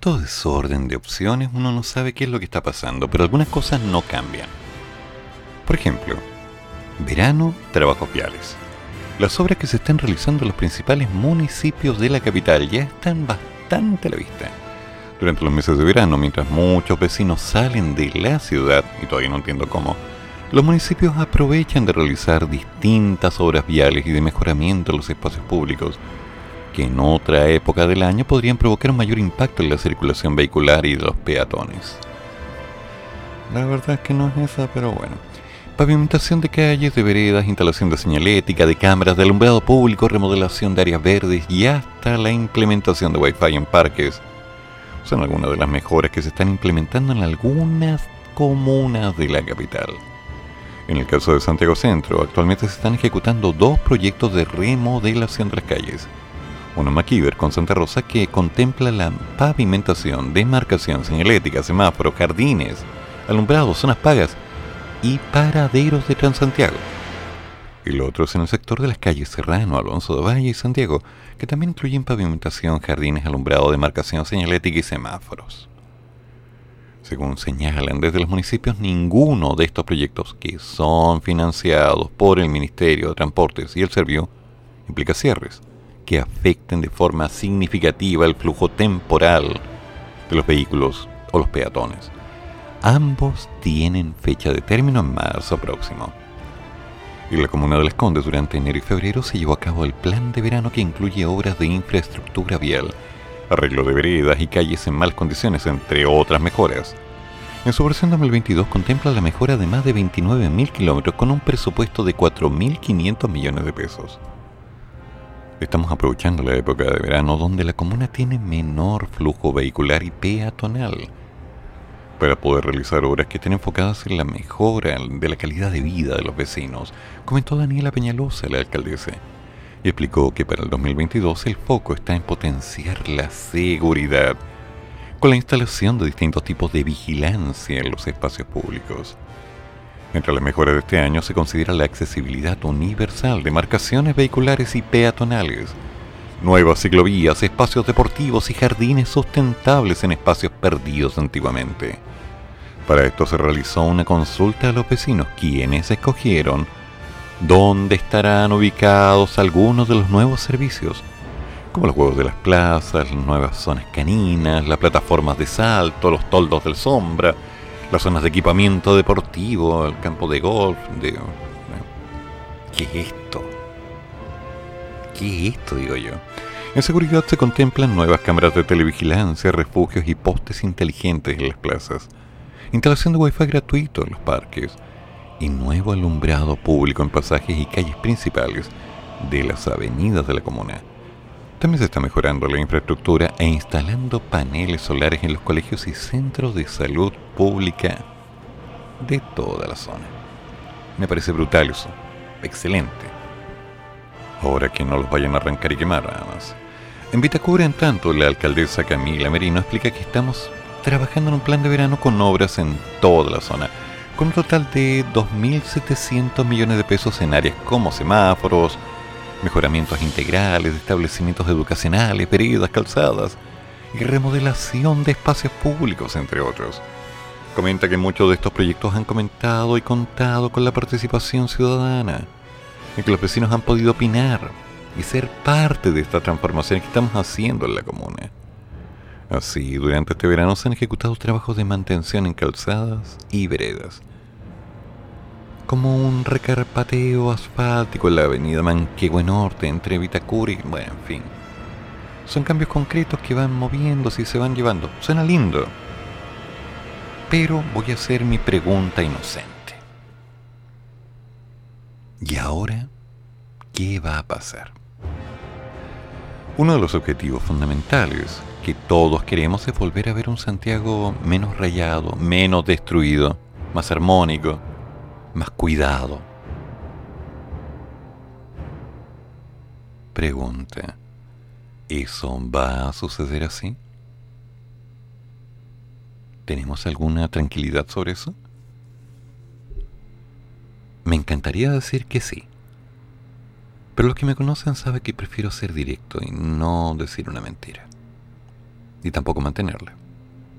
Tanto desorden de opciones, uno no sabe qué es lo que está pasando, pero algunas cosas no cambian. Por ejemplo, verano, trabajos viales. Las obras que se están realizando en los principales municipios de la capital ya están bastante a la vista. Durante los meses de verano, mientras muchos vecinos salen de la ciudad, y todavía no entiendo cómo, los municipios aprovechan de realizar distintas obras viales y de mejoramiento de los espacios públicos, que en otra época del año podrían provocar un mayor impacto en la circulación vehicular y los peatones. La verdad es que no es esa, pero bueno. Pavimentación de calles, de veredas, instalación de señalética, de cámaras de alumbrado público, remodelación de áreas verdes y hasta la implementación de Wi-Fi en parques son algunas de las mejoras que se están implementando en algunas comunas de la capital. En el caso de Santiago Centro, actualmente se están ejecutando dos proyectos de remodelación de las calles. Uno en Maquiver con Santa Rosa que contempla la pavimentación, demarcación, señalética, semáforos, jardines, alumbrados, zonas pagas y paraderos de Transantiago. El otro es en el sector de las calles Serrano, Alonso de Valle y Santiago, que también incluyen pavimentación, jardines, alumbrado, demarcación señalética y semáforos. Según señalan desde los municipios, ninguno de estos proyectos que son financiados por el Ministerio de Transportes y el Servio implica cierres que afecten de forma significativa el flujo temporal de los vehículos o los peatones. Ambos tienen fecha de término en marzo próximo. En la comuna de Las Condes durante enero y febrero se llevó a cabo el plan de verano que incluye obras de infraestructura vial, arreglo de veredas y calles en malas condiciones, entre otras mejoras. En su versión 2022 contempla la mejora de más de 29.000 kilómetros con un presupuesto de 4.500 millones de pesos. Estamos aprovechando la época de verano donde la comuna tiene menor flujo vehicular y peatonal para poder realizar obras que estén enfocadas en la mejora de la calidad de vida de los vecinos, comentó Daniela Peñalosa, la alcaldesa, y explicó que para el 2022 el foco está en potenciar la seguridad con la instalación de distintos tipos de vigilancia en los espacios públicos. Entre las mejoras de este año se considera la accesibilidad universal de marcaciones vehiculares y peatonales, nuevas ciclovías, espacios deportivos y jardines sustentables en espacios perdidos antiguamente. Para esto se realizó una consulta a los vecinos, quienes escogieron dónde estarán ubicados algunos de los nuevos servicios, como los juegos de las plazas, las nuevas zonas caninas, las plataformas de salto, los toldos del sombra, las zonas de equipamiento deportivo, el campo de golf, de... ¿Qué es esto? ¿Qué es esto, digo yo? En seguridad se contemplan nuevas cámaras de televigilancia, refugios y postes inteligentes en las plazas instalación de wifi gratuito en los parques y nuevo alumbrado público en pasajes y calles principales de las avenidas de la comuna. También se está mejorando la infraestructura e instalando paneles solares en los colegios y centros de salud pública de toda la zona. Me parece brutal eso. Excelente. Ahora que no los vayan a arrancar y quemar nada más. En Vitacura, en tanto, la alcaldesa Camila Merino explica que estamos trabajando en un plan de verano con obras en toda la zona, con un total de 2.700 millones de pesos en áreas como semáforos, mejoramientos integrales establecimientos educacionales, veredas, calzadas y remodelación de espacios públicos, entre otros. Comenta que muchos de estos proyectos han comentado y contado con la participación ciudadana, y que los vecinos han podido opinar y ser parte de esta transformación que estamos haciendo en la comuna. Así, durante este verano se han ejecutado trabajos de mantención en calzadas y veredas, como un recarpateo asfáltico en la avenida Manquehue Norte entre Vitacura y... bueno, en fin. Son cambios concretos que van moviéndose y se van llevando. Suena lindo. Pero voy a hacer mi pregunta inocente. ¿Y ahora qué va a pasar? Uno de los objetivos fundamentales que todos queremos es volver a ver un Santiago menos rayado, menos destruido, más armónico, más cuidado. Pregunta, ¿eso va a suceder así? ¿Tenemos alguna tranquilidad sobre eso? Me encantaría decir que sí. Pero los que me conocen saben que prefiero ser directo y no decir una mentira. ni tampoco mantenerla.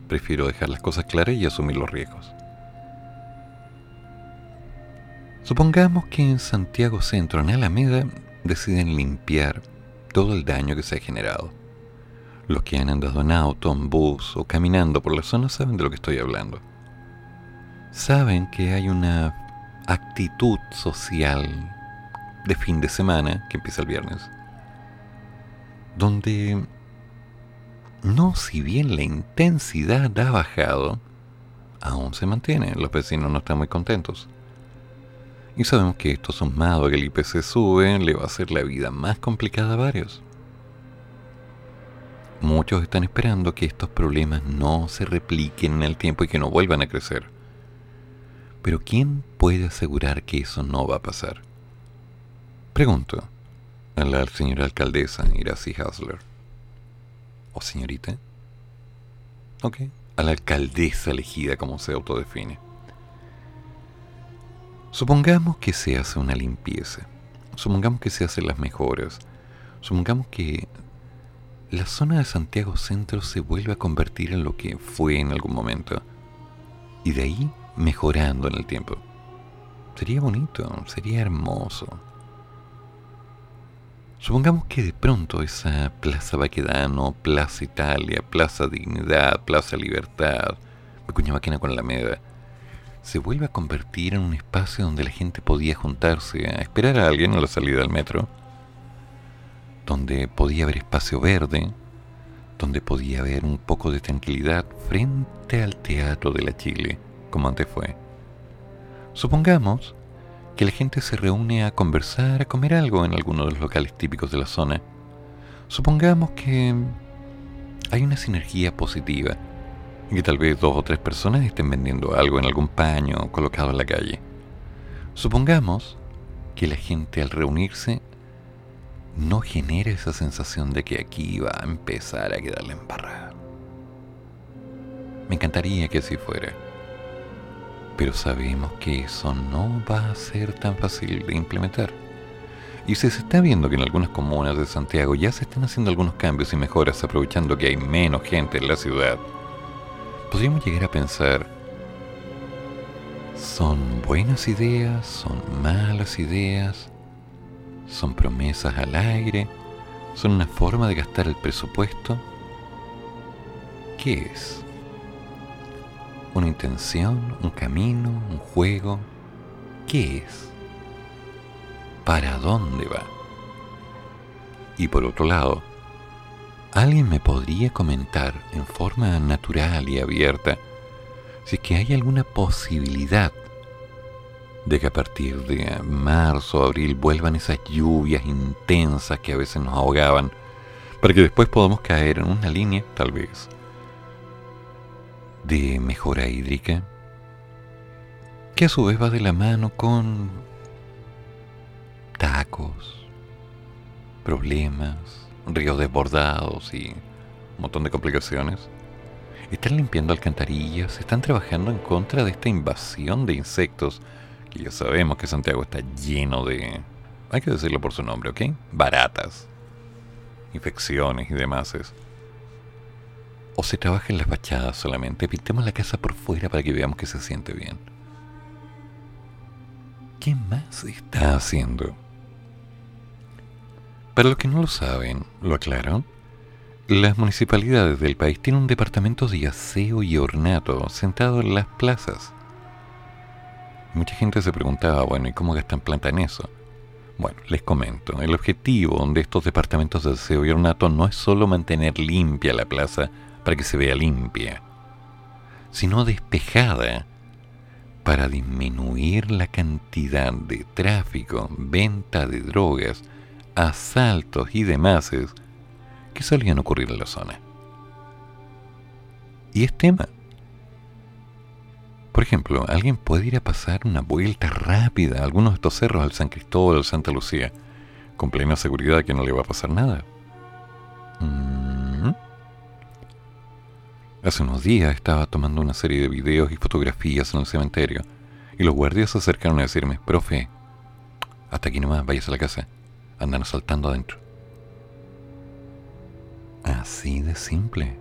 Prefiero dejar las cosas claras y asumir los riesgos. Supongamos que en Santiago Centro, en Alameda, deciden limpiar todo el daño que se ha generado. Los que han andado en auto, en bus o caminando por la zona saben de lo que estoy hablando. Saben que hay una actitud social de fin de semana que empieza el viernes, donde no si bien la intensidad ha bajado, aún se mantiene, los vecinos no están muy contentos. Y sabemos que esto sumado a que el IPC sube, le va a hacer la vida más complicada a varios. Muchos están esperando que estos problemas no se repliquen en el tiempo y que no vuelvan a crecer. Pero ¿quién puede asegurar que eso no va a pasar? Pregunto a la señora alcaldesa Iracy Hasler. ¿O señorita? Ok. A la alcaldesa elegida como se autodefine. Supongamos que se hace una limpieza. Supongamos que se hacen las mejoras. Supongamos que la zona de Santiago Centro se vuelve a convertir en lo que fue en algún momento. Y de ahí mejorando en el tiempo. Sería bonito, sería hermoso. Supongamos que de pronto esa Plaza Baquedano, Plaza Italia, Plaza Dignidad, Plaza Libertad, Pecuña Máquina con Alameda, se vuelve a convertir en un espacio donde la gente podía juntarse a esperar a alguien a la salida del metro, donde podía haber espacio verde, donde podía haber un poco de tranquilidad frente al Teatro de la Chile, como antes fue. Supongamos que la gente se reúne a conversar, a comer algo en alguno de los locales típicos de la zona. Supongamos que hay una sinergia positiva y que tal vez dos o tres personas estén vendiendo algo en algún paño colocado en la calle. Supongamos que la gente al reunirse no genera esa sensación de que aquí va a empezar a quedarle embarrada. Me encantaría que así fuera. Pero sabemos que eso no va a ser tan fácil de implementar. Y si se está viendo que en algunas comunas de Santiago ya se están haciendo algunos cambios y mejoras aprovechando que hay menos gente en la ciudad, podríamos llegar a pensar, ¿son buenas ideas? ¿Son malas ideas? ¿Son promesas al aire? ¿Son una forma de gastar el presupuesto? ¿Qué es? ¿Una intención? ¿Un camino? ¿Un juego? ¿Qué es? ¿Para dónde va? Y por otro lado, ¿alguien me podría comentar en forma natural y abierta si es que hay alguna posibilidad de que a partir de marzo o abril vuelvan esas lluvias intensas que a veces nos ahogaban, para que después podamos caer en una línea, tal vez, de mejora hídrica, que a su vez va de la mano con tacos, problemas, ríos desbordados y un montón de complicaciones. Están limpiando alcantarillas, están trabajando en contra de esta invasión de insectos que ya sabemos que Santiago está lleno de, hay que decirlo por su nombre, ¿ok? Baratas, infecciones y demás. O se trabaja en las fachadas solamente, pintemos la casa por fuera para que veamos que se siente bien. ¿Qué más está haciendo? Para los que no lo saben, lo aclaro, las municipalidades del país tienen un departamento de aseo y ornato sentado en las plazas. Mucha gente se preguntaba, bueno, ¿y cómo gastan plata en eso? Bueno, les comento, el objetivo de estos departamentos de aseo y ornato no es solo mantener limpia la plaza para que se vea limpia, sino despejada para disminuir la cantidad de tráfico, venta de drogas, asaltos y demás que solían ocurrir en la zona. Y es tema. Por ejemplo, alguien puede ir a pasar una vuelta rápida a algunos de estos cerros, al San Cristóbal, al Santa Lucía, con plena seguridad que no le va a pasar nada. Mm. Hace unos días estaba tomando una serie de videos y fotografías en el cementerio, y los guardias se acercaron a decirme, profe, hasta aquí nomás, váyase a la casa, andan saltando adentro. Así de simple.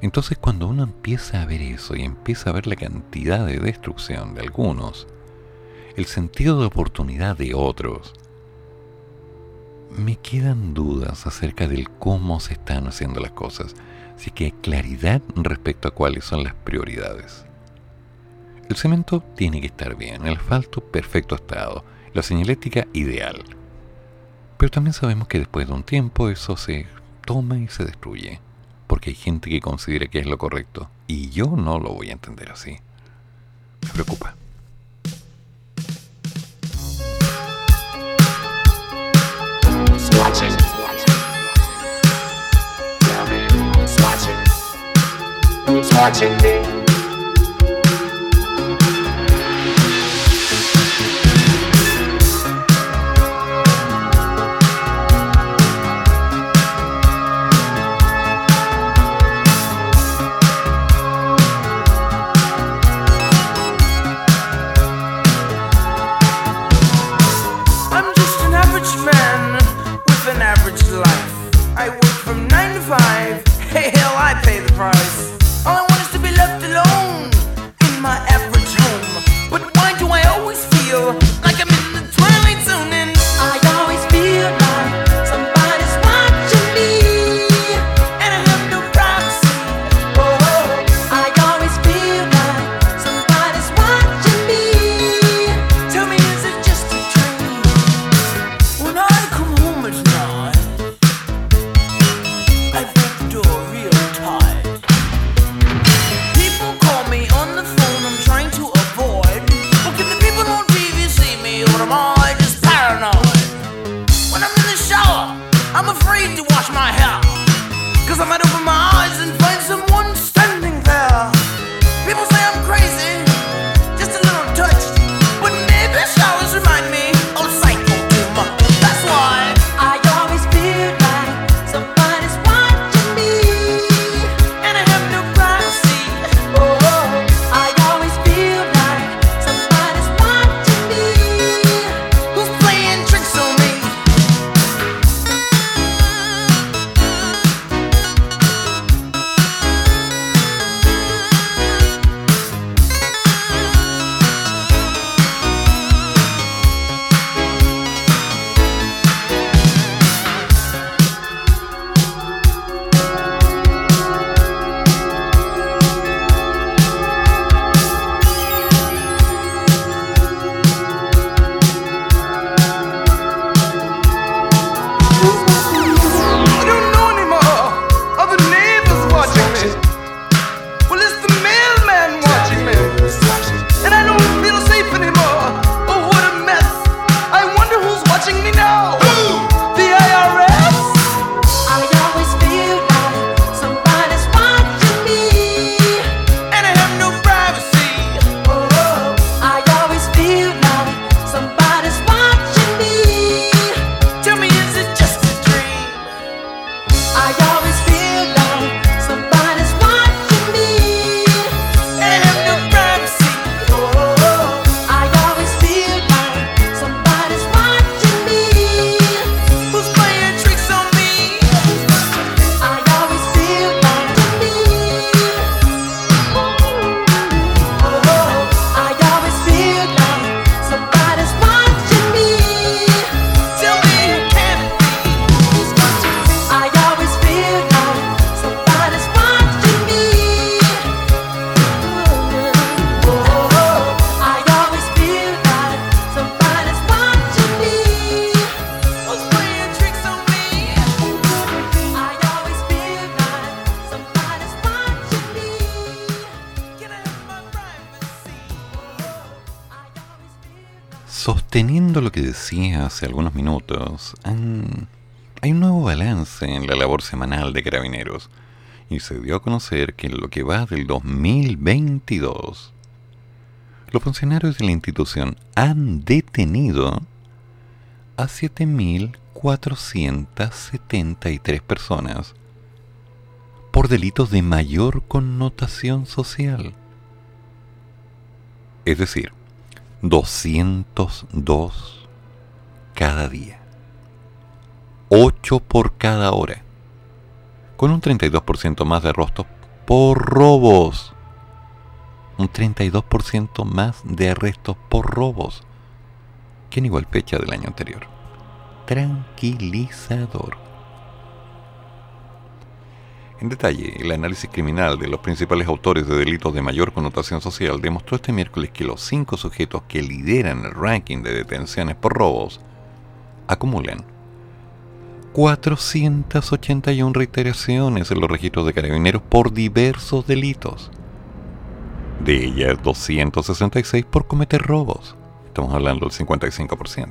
Entonces cuando uno empieza a ver eso y empieza a ver la cantidad de destrucción de algunos, el sentido de oportunidad de otros, me quedan dudas acerca del cómo se están haciendo las cosas, así que hay claridad respecto a cuáles son las prioridades. El cemento tiene que estar bien, el asfalto perfecto estado, la señalética ideal. Pero también sabemos que después de un tiempo eso se toma y se destruye, porque hay gente que considera que es lo correcto, y yo no lo voy a entender así. Me preocupa. Sosteniendo lo que decía hace algunos minutos, hay un nuevo balance en la labor semanal de carabineros y se dio a conocer que en lo que va del 2022, los funcionarios de la institución han detenido a 7.473 personas por delitos de mayor connotación social. Es decir, 202 cada día. 8 por cada hora. Con un 32% más de arrestos por robos. Un 32% más de arrestos por robos. Que en igual fecha del año anterior. Tranquilizador. En detalle, el análisis criminal de los principales autores de delitos de mayor connotación social demostró este miércoles que los cinco sujetos que lideran el ranking de detenciones por robos acumulan 481 reiteraciones en los registros de carabineros por diversos delitos. De ellas, 266 por cometer robos. Estamos hablando del 55%.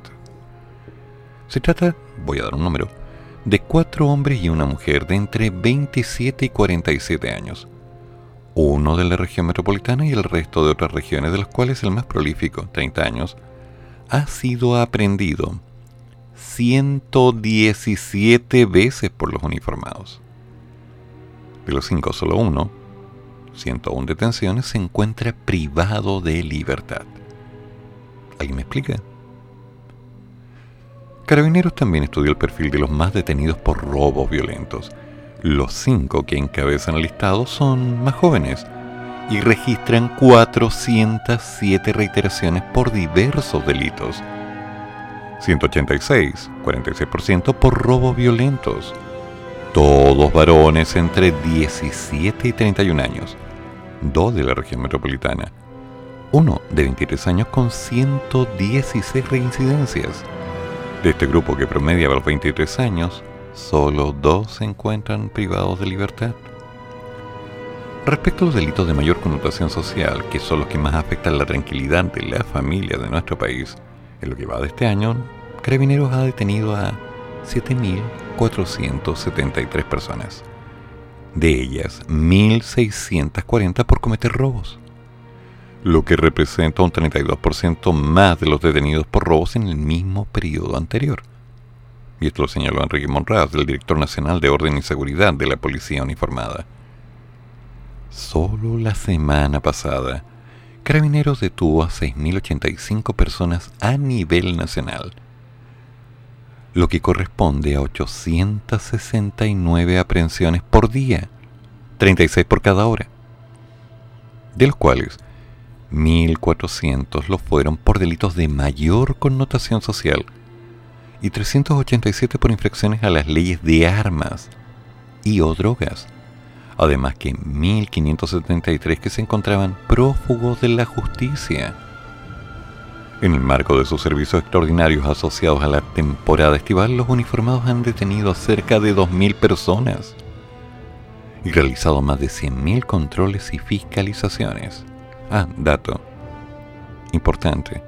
Se trata, voy a dar un número, de cuatro hombres y una mujer de entre 27 y 47 años. Uno de la región metropolitana y el resto de otras regiones, de las cuales el más prolífico, 30 años, ha sido aprendido 117 veces por los uniformados. De los cinco, solo uno, 101 detenciones, se encuentra privado de libertad. ¿Alguien me explica? Carabineros también estudió el perfil de los más detenidos por robos violentos. Los cinco que encabezan el listado son más jóvenes y registran 407 reiteraciones por diversos delitos 186, 46% por robos violentos. Todos varones entre 17 y 31 años. Dos de la región metropolitana. Uno de 23 años con 116 reincidencias. De este grupo que promedia los 23 años, solo dos se encuentran privados de libertad. Respecto a los delitos de mayor connotación social, que son los que más afectan la tranquilidad de la familia de nuestro país, en lo que va de este año, Carabineros ha detenido a 7.473 personas. De ellas, 1.640 por cometer robos, lo que representa un 32% más de los detenidos por robos en el mismo periodo anterior. Y esto lo señaló Enrique Monraz, el director nacional de Orden y Seguridad de la Policía Uniformada. Solo la semana pasada, Carabineros detuvo a 6.085 personas a nivel nacional, lo que corresponde a 869 aprehensiones por día, 36 por cada hora, de los cuales 1.400 lo fueron por delitos de mayor connotación social y 387 por infracciones a las leyes de armas y o drogas además que 1.573 que se encontraban prófugos de la justicia. En el marco de sus servicios extraordinarios asociados a la temporada estival, los uniformados han detenido a cerca de 2.000 personas y realizado más de 100.000 controles y fiscalizaciones. Ah, dato importante.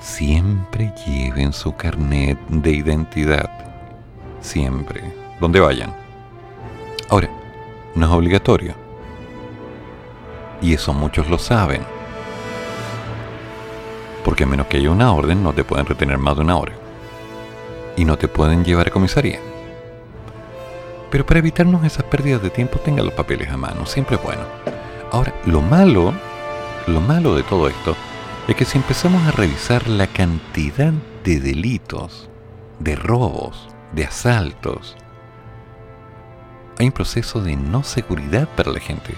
Siempre lleven su carnet de identidad. Siempre. Donde vayan. Ahora, no es obligatorio. Y eso muchos lo saben. Porque a menos que haya una orden, no te pueden retener más de una hora. Y no te pueden llevar a comisaría. Pero para evitarnos esas pérdidas de tiempo, tenga los papeles a mano, siempre es bueno. Ahora, lo malo, lo malo de todo esto, es que si empezamos a revisar la cantidad de delitos, de robos, de asaltos, hay un proceso de no seguridad para la gente.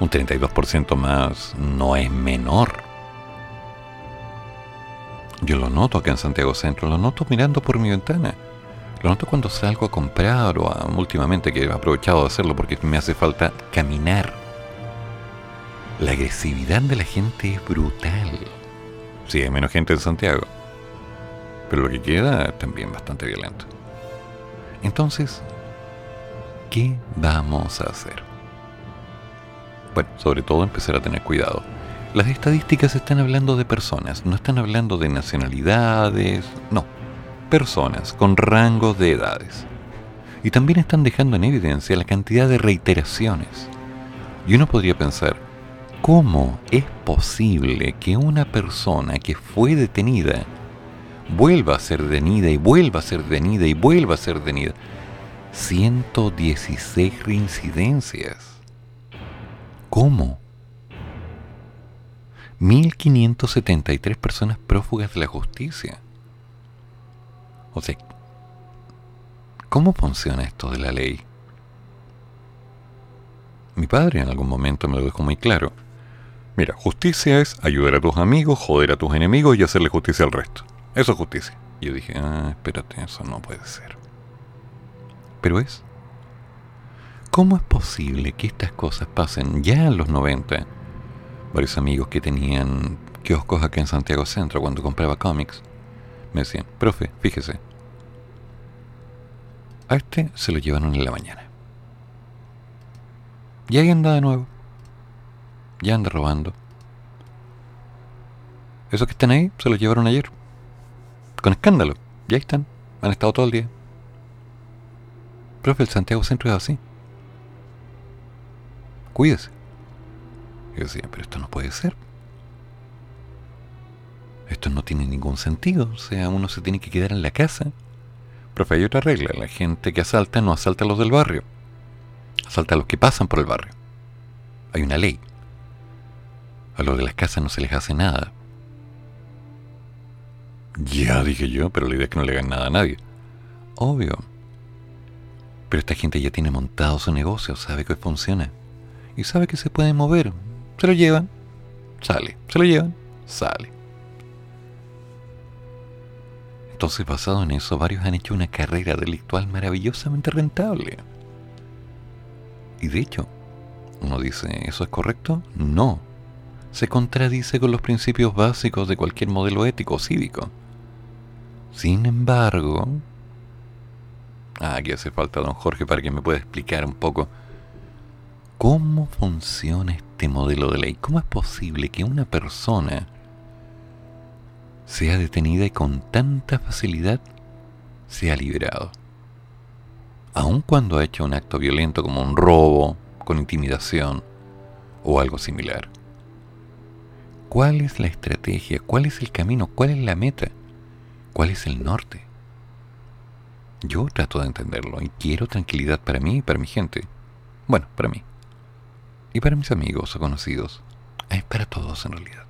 Un 32% más no es menor. Yo lo noto acá en Santiago Centro, lo noto mirando por mi ventana. Lo noto cuando salgo a comprar o últimamente que he aprovechado de hacerlo porque me hace falta caminar. La agresividad de la gente es brutal. Sí, hay menos gente en Santiago. Pero lo que queda también bastante violento. Entonces, ¿qué vamos a hacer? Bueno, sobre todo empezar a tener cuidado. Las estadísticas están hablando de personas, no están hablando de nacionalidades, no. Personas con rangos de edades. Y también están dejando en evidencia la cantidad de reiteraciones. Y uno podría pensar, ¿cómo es posible que una persona que fue detenida vuelva a ser detenida y vuelva a ser detenida y vuelva a ser detenida? 116 reincidencias. ¿Cómo? 1.573 personas prófugas de la justicia. O sea, ¿cómo funciona esto de la ley? Mi padre en algún momento me lo dejó muy claro. Mira, justicia es ayudar a tus amigos, joder a tus enemigos y hacerle justicia al resto. Eso es justicia. Y yo dije, ah, espérate, eso no puede ser. Pero es. ¿Cómo es posible que estas cosas pasen ya en los 90? Varios amigos que tenían kioscos acá en Santiago Centro cuando compraba cómics me decían, profe, fíjese, a este se lo llevaron en la mañana. Y ahí anda de nuevo. Ya anda robando. Esos que están ahí se los llevaron ayer. Con escándalo. Y ahí están. Han estado todo el día. Profe, el Santiago Centro es así. Cuídese. Yo decía, pero esto no puede ser. Esto no tiene ningún sentido. O sea, uno se tiene que quedar en la casa. Profe, hay otra regla. La gente que asalta no asalta a los del barrio. Asalta a los que pasan por el barrio. Hay una ley. A los de las casas no se les hace nada. Ya dije yo, pero la idea es que no le hagan nada a nadie. Obvio. Pero esta gente ya tiene montado su negocio, sabe que funciona. Y sabe que se puede mover. Se lo llevan, sale. Se lo llevan, sale. Entonces, basado en eso, varios han hecho una carrera delictual maravillosamente rentable. Y de hecho, uno dice, ¿eso es correcto? No. Se contradice con los principios básicos de cualquier modelo ético o cívico. Sin embargo, ah, aquí hace falta don Jorge para que me pueda explicar un poco cómo funciona este modelo de ley. ¿Cómo es posible que una persona sea detenida y con tanta facilidad sea liberado? Aun cuando ha hecho un acto violento como un robo, con intimidación o algo similar. ¿Cuál es la estrategia? ¿Cuál es el camino? ¿Cuál es la meta? ¿Cuál es el norte? Yo trato de entenderlo y quiero tranquilidad para mí y para mi gente. Bueno, para mí. Y para mis amigos o conocidos. Es para todos en realidad.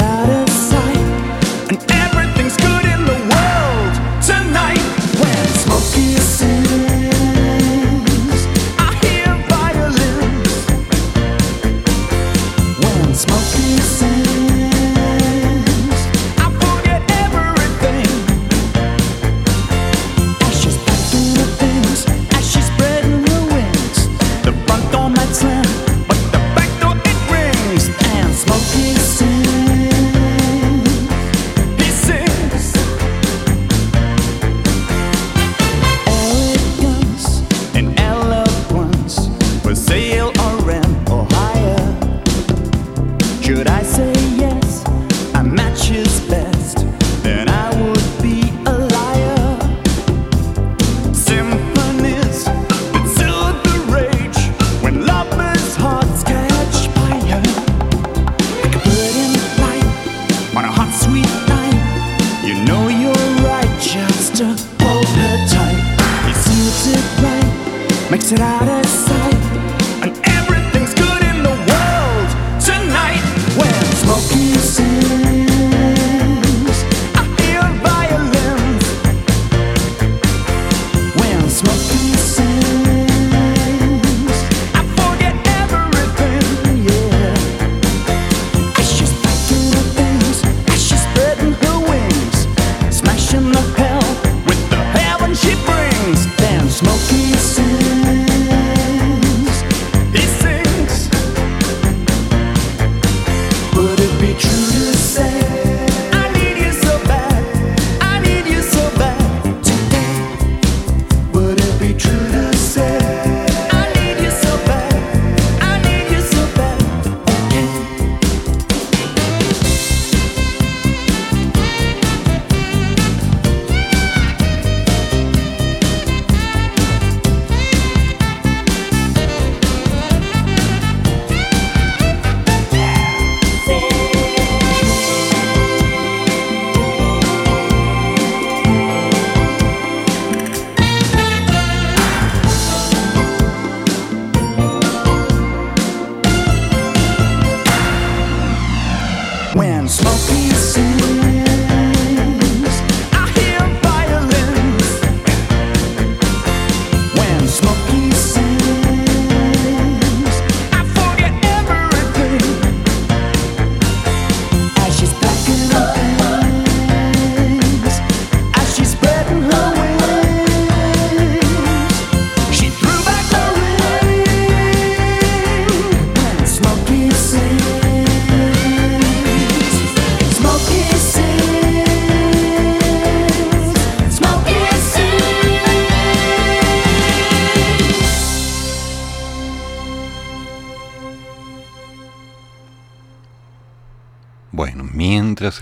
I?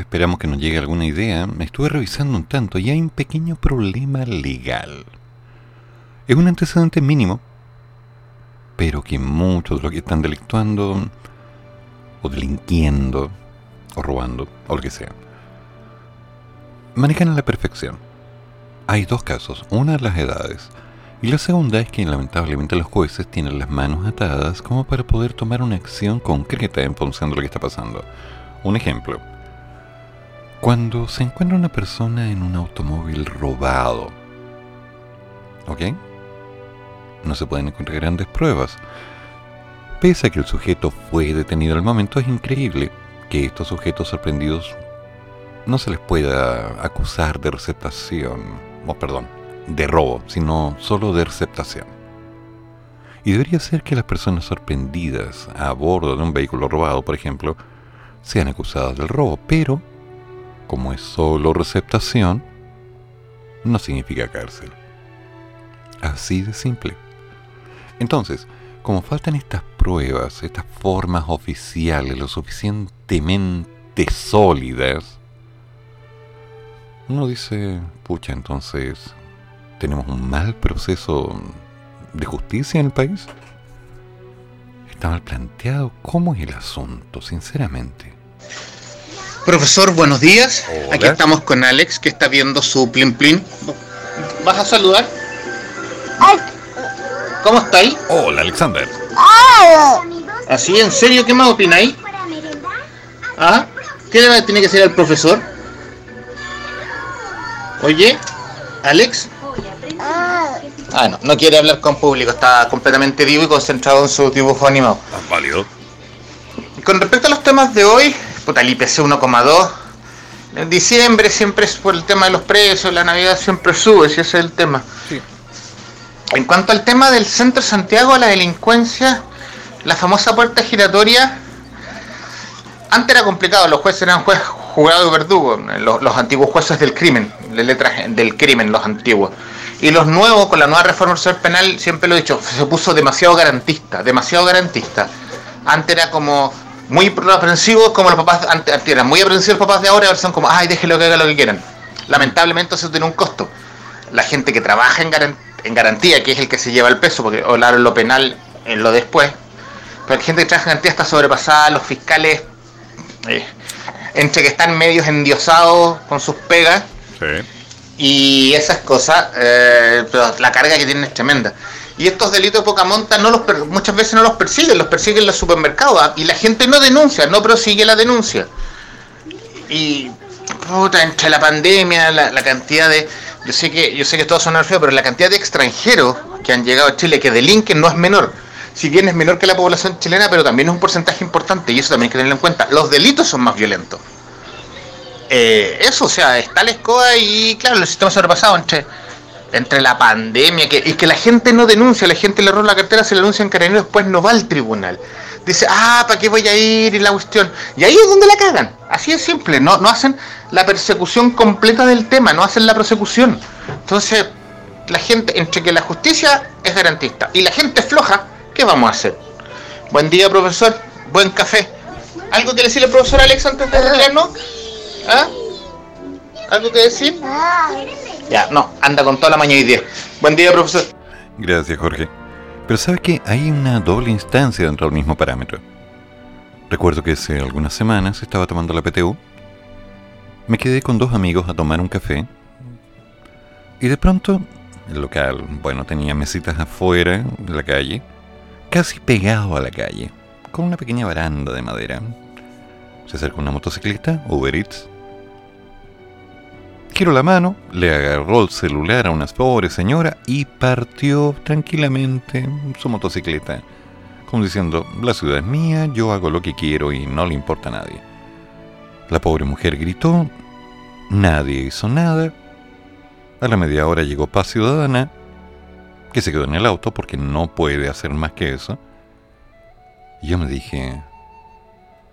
Esperamos que nos llegue alguna idea, me estuve revisando un tanto y hay un pequeño problema legal. Es un antecedente mínimo, pero que muchos de los que están delictuando, o delinquiendo, o robando, o lo que sea, manejan a la perfección. Hay dos casos, una las edades, y la segunda es que lamentablemente los jueces tienen las manos atadas como para poder tomar una acción concreta en función de lo que está pasando. Un ejemplo. Cuando se encuentra una persona en un automóvil robado, ¿ok? No se pueden encontrar grandes pruebas. Pese a que el sujeto fue detenido al momento, es increíble que estos sujetos sorprendidos no se les pueda acusar de receptación, o perdón, de robo, sino solo de receptación. Y debería ser que las personas sorprendidas a bordo de un vehículo robado, por ejemplo, sean acusadas del robo, pero como es solo receptación, no significa cárcel. Así de simple. Entonces, como faltan estas pruebas, estas formas oficiales lo suficientemente sólidas, uno dice, pucha, entonces, ¿tenemos un mal proceso de justicia en el país? Está mal planteado. ¿Cómo es el asunto, sinceramente? Profesor, buenos días. Hola. Aquí estamos con Alex, que está viendo su plin plin. ¿Vas a saludar? ¿Cómo estáis? Hola, Alexander. ¿Así? ¿En serio? ¿Qué más opináis? ¿Ah? ¿Qué le va a tener que hacer al profesor? Oye, Alex. Ah, no, no quiere hablar con público, está completamente vivo y concentrado en su dibujo animado. Válido. Con respecto a los temas de hoy, puta, el IPC 1,2. En diciembre siempre es por el tema de los precios, la Navidad siempre sube, si ese es el tema. En cuanto al tema del centro Santiago, la delincuencia, la famosa puerta giratoria, antes era complicado, los jueces eran jueces juzgados y verdugos, los, los antiguos jueces del crimen, de letras del crimen, los antiguos. Y los nuevos, con la nueva reforma procesal penal, siempre lo he dicho, se puso demasiado garantista, demasiado garantista. Antes era como muy aprensivo, como los papás, antes, antes eran muy aprensivos los papás de ahora, ahora son como, ay, déjenlo que haga lo que quieran. Lamentablemente eso tiene un costo. La gente que trabaja en, garan- en garantía, que es el que se lleva el peso, porque hablar lo penal en lo después, pero la gente que trabaja en garantía está sobrepasada, los fiscales, eh, entre que están medios endiosados con sus pegas, Sí. y esas cosas, eh, pero la carga que tienen es tremenda. Y estos delitos de poca monta no los muchas veces no los persiguen, los persiguen los supermercados ¿ah? y la gente no denuncia, no prosigue la denuncia. Y puta, entre la pandemia, la, cantidad de yo sé que yo sé que todos son feos, pero la cantidad de extranjeros que han llegado a Chile que delinquen no es menor. Si bien es menor que la población chilena, pero también es un porcentaje importante y eso también hay que tenerlo en cuenta. Los delitos son más violentos. Eh, eso, o sea, está la escoba y claro, el sistema sobrepasado entre, entre la pandemia y que la gente no denuncia, la gente le roba la cartera, se le denuncia en carabineros, después no va al tribunal. Dice, ah, ¿para qué voy a ir? Y la cuestión. Y ahí es donde la cagan. Así es simple, no, no hacen la persecución completa del tema, no hacen la persecución. Entonces, la gente, entre que la justicia es garantista y la gente es floja, ¿qué vamos a hacer? Buen día, profesor. Buen café. ¿Algo que decirle al profesor Alex antes de retirarnos? ¿Ah? ¿Algo que decir? Ya, no, anda con toda la mañana y 10. Buen día, profesor. Gracias, Jorge. Pero ¿sabe que Hay una doble instancia dentro del mismo parámetro. Recuerdo que hace algunas semanas estaba tomando la PTU. Me quedé con dos amigos a tomar un café. Y de pronto, el local, bueno, tenía mesitas afuera, en la calle, casi pegado a la calle, con una pequeña baranda de madera. Se acerca una motociclista, Uber Eats. Giró la mano, le agarró el celular a una pobre señora y partió tranquilamente su motocicleta. Como diciendo, la ciudad es mía, yo hago lo que quiero y no le importa a nadie. La pobre mujer gritó, nadie hizo nada. A la media hora llegó Paz Ciudadana, que se quedó en el auto porque no puede hacer más que eso. Y yo me dije,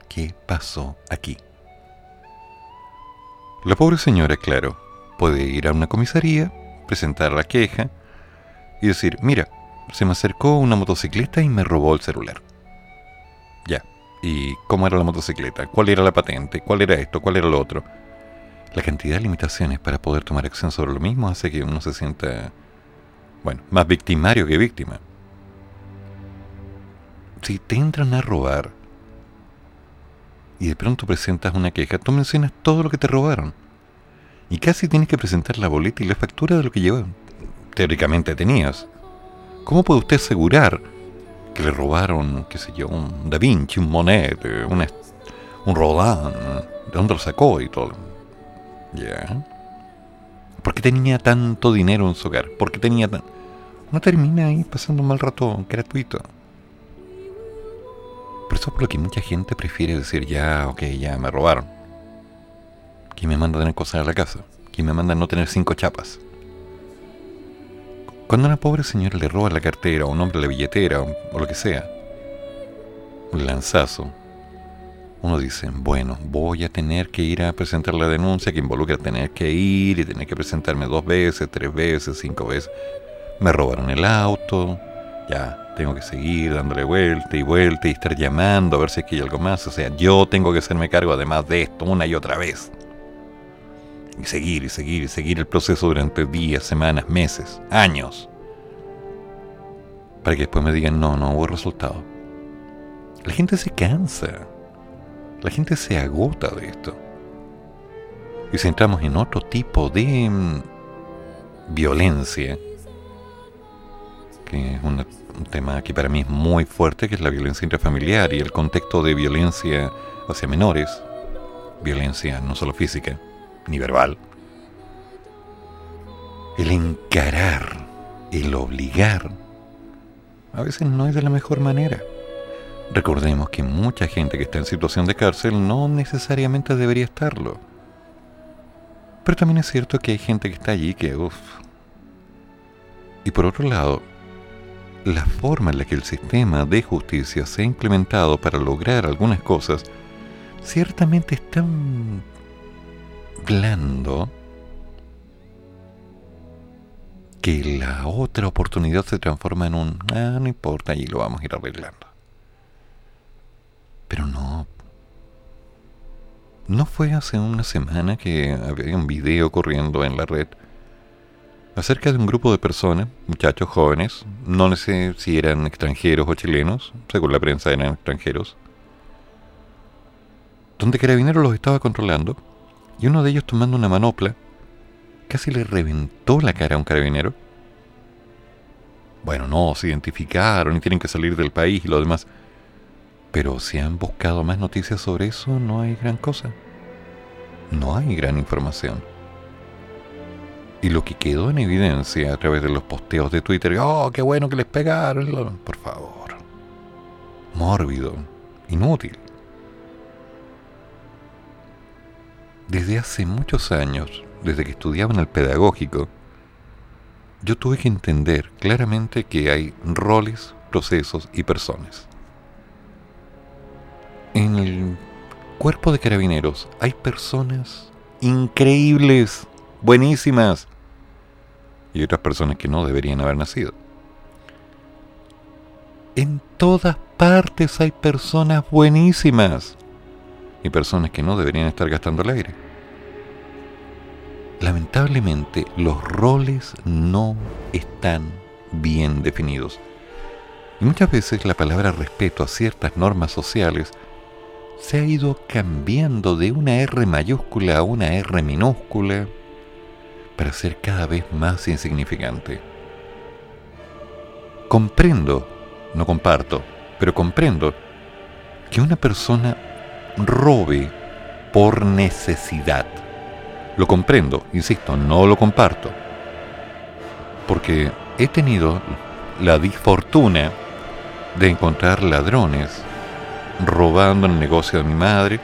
¿qué pasó aquí? La pobre señora, claro, puede ir a una comisaría, presentar la queja y decir, mira, se me acercó una motocicleta y me robó el celular. Ya. ¿Y cómo era la motocicleta? ¿Cuál era la patente? ¿Cuál era esto? ¿Cuál era lo otro? La cantidad de limitaciones para poder tomar acción sobre lo mismo hace que uno se sienta, bueno, más victimario que víctima. Si te entran a robar y de pronto presentas una queja, tú mencionas todo lo que te robaron. Y casi tienes que presentar la boleta y la factura de lo que llevaban. Teóricamente tenías. ¿Cómo puede usted asegurar que le robaron, qué sé yo, un Da Vinci, un Monet, un, Rodin? ¿De dónde lo sacó y todo? Ya. ¿Por qué tenía tanto dinero en su hogar? ¿Por qué tenía tan... Uno termina ahí pasando un mal rato gratuito. Por eso es por lo que mucha gente prefiere decir, ya, ok, ya me robaron. ¿Quién me manda a tener cosas en la casa? ¿Quién me manda a no tener cinco chapas? Cuando una pobre señora le roba la cartera, o un hombre la billetera, o, o lo que sea, un lanzazo, uno dice, bueno, voy a tener que ir a presentar la denuncia que involucra tener que ir y tener que presentarme dos veces, tres veces, cinco veces. Me robaron el auto, ya, tengo que seguir dándole vuelta y vuelta y estar llamando a ver si es que hay algo más. O sea, yo tengo que hacerme cargo además de esto una y otra vez. Y seguir y seguir y seguir el proceso durante días, semanas, meses, años. Para que después me digan, no, no hubo resultado. La gente se cansa. La gente se agota de esto. Y si entramos en otro tipo de mm, violencia, que es una- un tema que para mí es muy fuerte, que es la violencia intrafamiliar y el contexto de violencia hacia menores, violencia no solo física, ni verbal. El encarar, el obligar, a veces no es de la mejor manera. Recordemos que mucha gente que está en situación de cárcel no necesariamente debería estarlo. Pero también es cierto que hay gente que está allí que, uff. Y por otro lado, la forma en la que el sistema de justicia se ha implementado para lograr algunas cosas, ciertamente es tan blando que la otra oportunidad se transforma en un, ah, no importa, y lo vamos a ir arreglando. Pero no. No fue hace una semana que había un video corriendo en la red acerca de un grupo de personas, muchachos jóvenes, no sé si eran extranjeros o chilenos, según la prensa eran extranjeros, donde Carabineros los estaba controlando y uno de ellos tomando una manopla casi le reventó la cara a un carabinero. Bueno, no, se identificaron y tienen que salir del país y lo demás. Pero si han buscado más noticias sobre eso, no hay gran cosa. No hay gran información. Y lo que quedó en evidencia a través de los posteos de Twitter, oh, qué bueno que les pegaron, por favor. Mórbido, inútil. Desde hace muchos años, desde que estudiaba en el pedagógico, yo tuve que entender claramente que hay roles, procesos y personas. En el cuerpo de carabineros hay personas increíbles, buenísimas, y otras personas que no deberían haber nacido. En todas partes hay personas buenísimas y personas que no deberían estar gastando el aire. Lamentablemente los roles no están bien definidos. Y muchas veces la palabra respeto a ciertas normas sociales se ha ido cambiando de una R mayúscula a una R minúscula para ser cada vez más insignificante. Comprendo, no comparto, pero comprendo que una persona robe por necesidad. Lo comprendo, insisto, no lo comparto. Porque he tenido la disfortuna de encontrar ladrones robando en el negocio de mi madre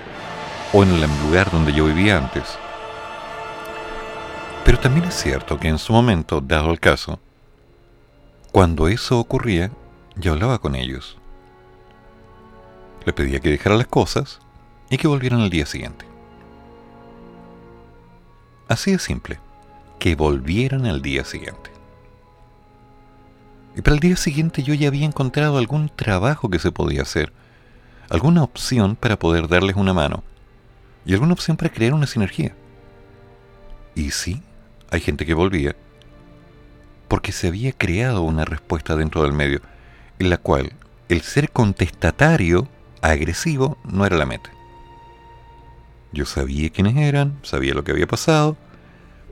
o en el lugar donde yo vivía antes. Pero también es cierto que en su momento, dado el caso, cuando eso ocurría, yo hablaba con ellos. Les pedía que dejaran las cosas y que volvieran al día siguiente. Así de simple, que volvieran al día siguiente. Y para el día siguiente yo ya había encontrado algún trabajo que se podía hacer, alguna opción para poder darles una mano y alguna opción para crear una sinergia. Y sí, hay gente que volvía porque se había creado una respuesta dentro del medio en la cual el ser contestatario, agresivo, no era la meta. Yo sabía quiénes eran, sabía lo que había pasado,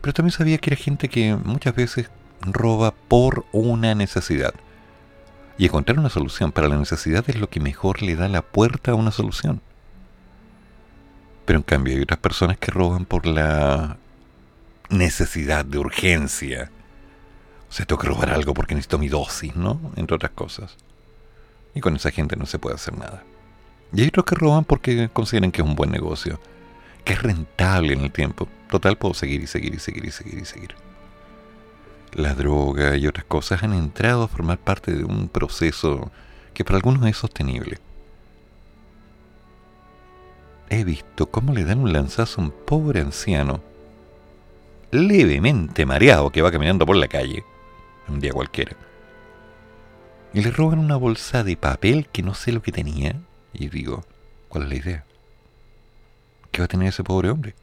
pero también sabía que era gente que muchas veces roba por una necesidad. Y encontrar una solución para la necesidad es lo que mejor le da la puerta a una solución. Pero en cambio hay otras personas que roban por la necesidad de urgencia. O sea, tengo que robar algo porque necesito mi dosis, ¿no? Entre otras cosas. Y con esa gente no se puede hacer nada. Y hay otros que roban porque consideran que es un buen negocio, que es rentable en el tiempo. Total, puedo seguir y seguir y seguir y seguir y seguir. La droga y otras cosas han entrado a formar parte de un proceso que para algunos es sostenible. He visto cómo le dan un lanzazo a un pobre anciano, levemente mareado, que va caminando por la calle, un día cualquiera. Y le roban una bolsa de papel que no sé lo que tenía. Y digo, ¿cuál es la idea? ¿Qué va a tener ese pobre hombre?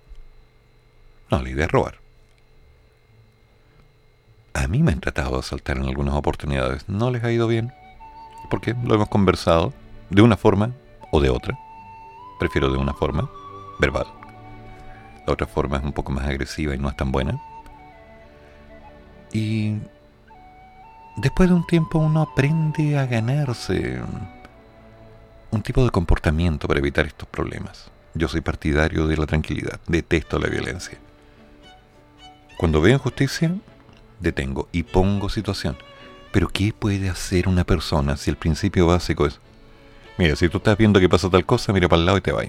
No, la idea es robar. A mí me han tratado de asaltar en algunas oportunidades. No les ha ido bien. Porque lo hemos conversado de una forma o de otra. Prefiero de una forma verbal. Otra forma es un poco más agresiva y no es tan buena. Y después de un tiempo uno aprende a ganarse un tipo de comportamiento para evitar estos problemas. Yo soy partidario de la tranquilidad, detesto la violencia. Cuando veo injusticia, detengo y pongo situación. Pero ¿qué puede hacer una persona si el principio básico es, mira, si tú estás viendo que pasa tal cosa, mira para el lado y te vas?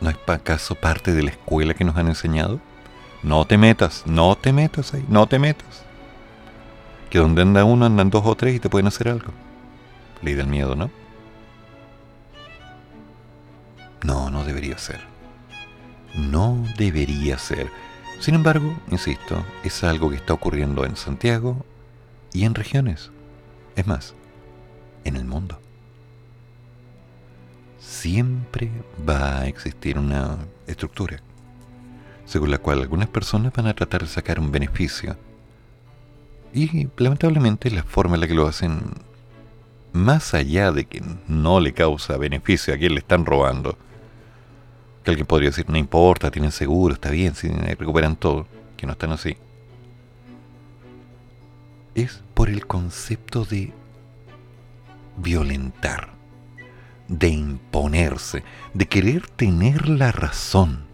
¿No es acaso parte de la escuela que nos han enseñado? No te metas, no te metas ahí, no te metas. Que donde anda uno andan dos o tres y te pueden hacer algo. Ley del miedo, ¿no? No, no debería ser. No debería ser. Sin embargo, insisto, es algo que está ocurriendo en Santiago y en regiones. Es más, en el mundo. Siempre va a existir una estructura según la cual algunas personas van a tratar de sacar un beneficio. Y lamentablemente la forma en la que lo hacen, más allá de que no le causa beneficio a quien le están robando, que alguien podría decir, no importa, tienen seguro, está bien, si recuperan todo, que no están así. Es por el concepto de violentar, de imponerse, de querer tener la razón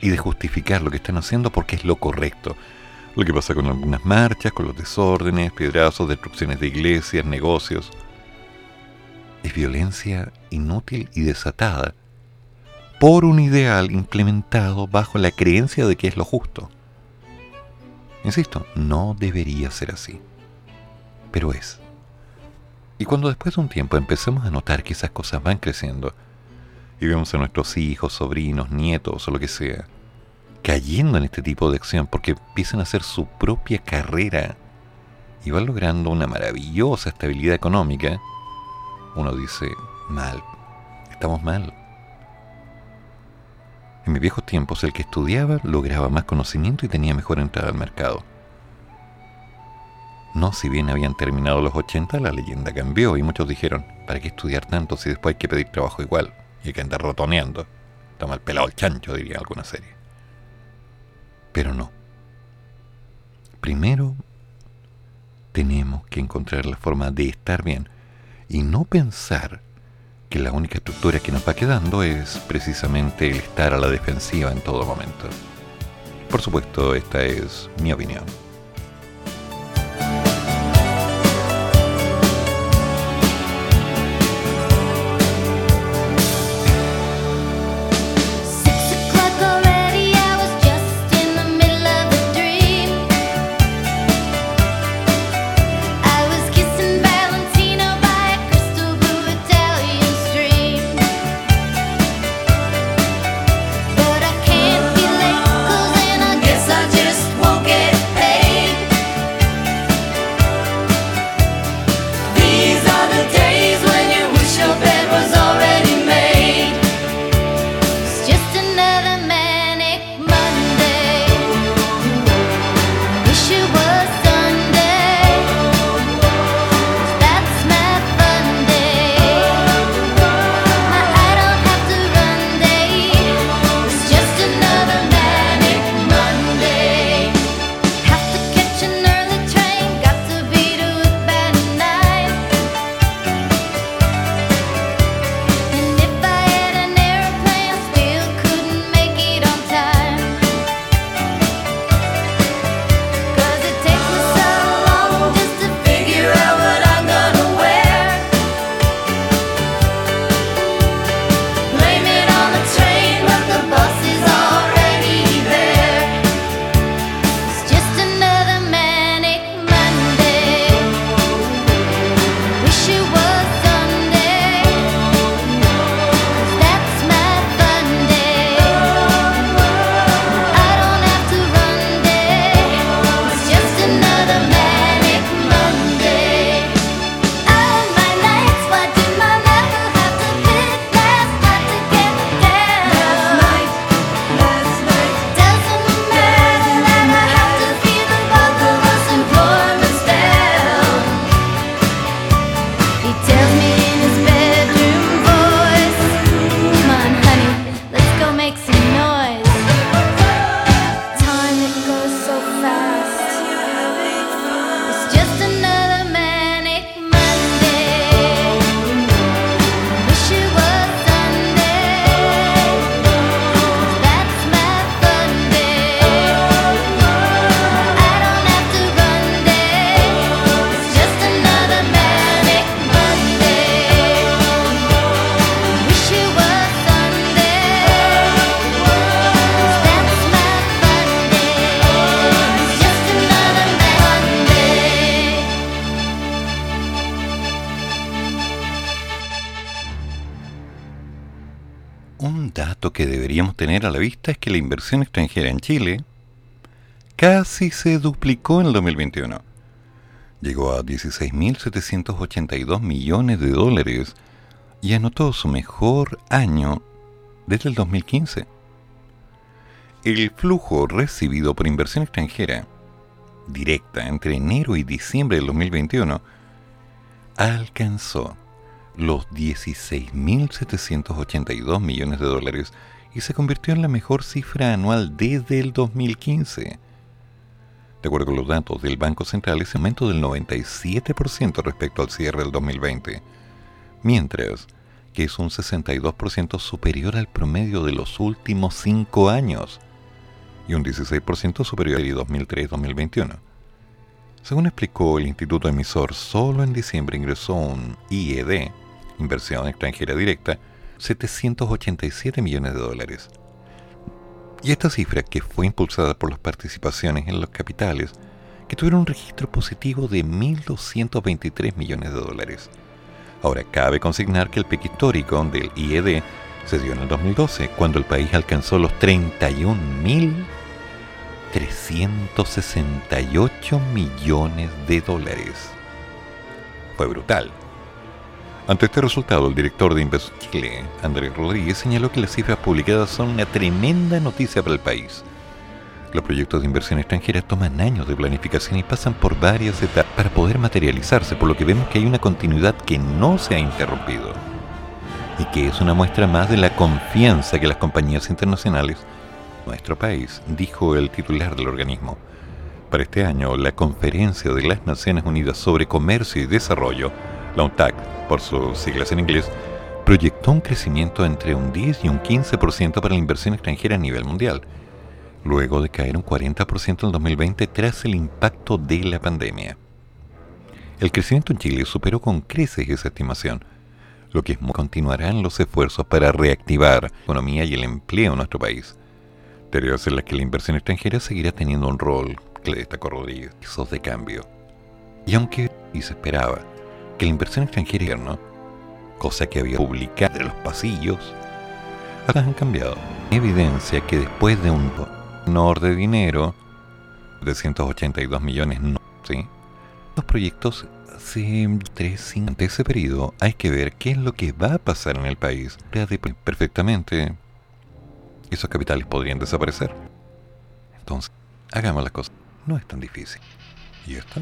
y de justificar lo que están haciendo porque es lo correcto. Lo que pasa con algunas marchas, con los desórdenes, piedrazos, destrucciones de iglesias, negocios. Es violencia inútil y desatada por un ideal implementado bajo la creencia de que es lo justo. Insisto, no debería ser así, pero es. Y cuando después de un tiempo empecemos a notar que esas cosas van creciendo, y vemos a nuestros hijos, sobrinos, nietos o lo que sea, cayendo en este tipo de acción porque empiezan a hacer su propia carrera y van logrando una maravillosa estabilidad económica, uno dice, mal, estamos mal. En mis viejos tiempos el que estudiaba lograba más conocimiento y tenía mejor entrada al mercado. No, si bien habían terminado los 80, la leyenda cambió y muchos dijeron, ¿para qué estudiar tanto si después hay que pedir trabajo igual? Y hay que andar rotoneando. Toma el pelado el chancho, diría alguna serie. Pero no. Primero tenemos que encontrar la forma de estar bien y no pensar que la única estructura que nos va quedando es precisamente el estar a la defensiva en todo momento. Por supuesto, esta es mi opinión. Un dato que deberíamos tener a la vista es que la inversión extranjera en Chile casi se duplicó en el 2021. Llegó a 16.782 millones de dólares y anotó su mejor año desde el 2015. El flujo recibido por inversión extranjera directa entre enero y diciembre del 2021 alcanzó los 16.782 millones de dólares y se convirtió en la mejor cifra anual desde el 2015. De acuerdo con los datos del Banco Central, ese aumento del 97% respecto al cierre del 2020, mientras que es un 62% superior al promedio de los últimos cinco años y un 16% superior al 2003-2021. Según explicó el instituto emisor, solo en diciembre ingresó un IED, inversión extranjera directa, 787 millones de dólares. Y esta cifra, que fue impulsada por las participaciones en los capitales, que tuvieron un registro positivo de 1.223 millones de dólares. Ahora, cabe consignar que el pico histórico del IED se dio en el 2012, cuando el país alcanzó los 31.368 millones de dólares. Fue brutal. Ante este resultado, el director de Invest Chile, Andrés Rodríguez, señaló que las cifras publicadas son una tremenda noticia para el país. Los proyectos de inversión extranjera toman años de planificación y pasan por varias etapas para poder materializarse, por lo que vemos que hay una continuidad que no se ha interrumpido y que es una muestra más de la confianza que las compañías internacionales nuestro país, dijo el titular del organismo. Para este año, la Conferencia de las Naciones Unidas sobre Comercio y Desarrollo, UNTAC, por sus siglas en inglés, proyectó un crecimiento entre un 10 y un 15% para la inversión extranjera a nivel mundial, luego de caer un 40% en 2020 tras el impacto de la pandemia. El crecimiento en Chile superó con creces esa estimación, lo que continuarán los esfuerzos para reactivar la economía y el empleo en nuestro país. Tareas en las que la inversión extranjera seguirá teniendo un rol, que le destacó Rodríguez, de cambio. Y aunque y se esperaba que la inversión extranjera, ¿no? cosa que había publicado de los pasillos, las han cambiado. Evidencia que después de un honor de dinero, de 182 millones, no, ¿sí? Los proyectos se ante ese periodo hay que ver qué es lo que va a pasar en el país. Perfectamente, esos capitales podrían desaparecer. Entonces, hagamos las cosas. No es tan difícil. Y esto.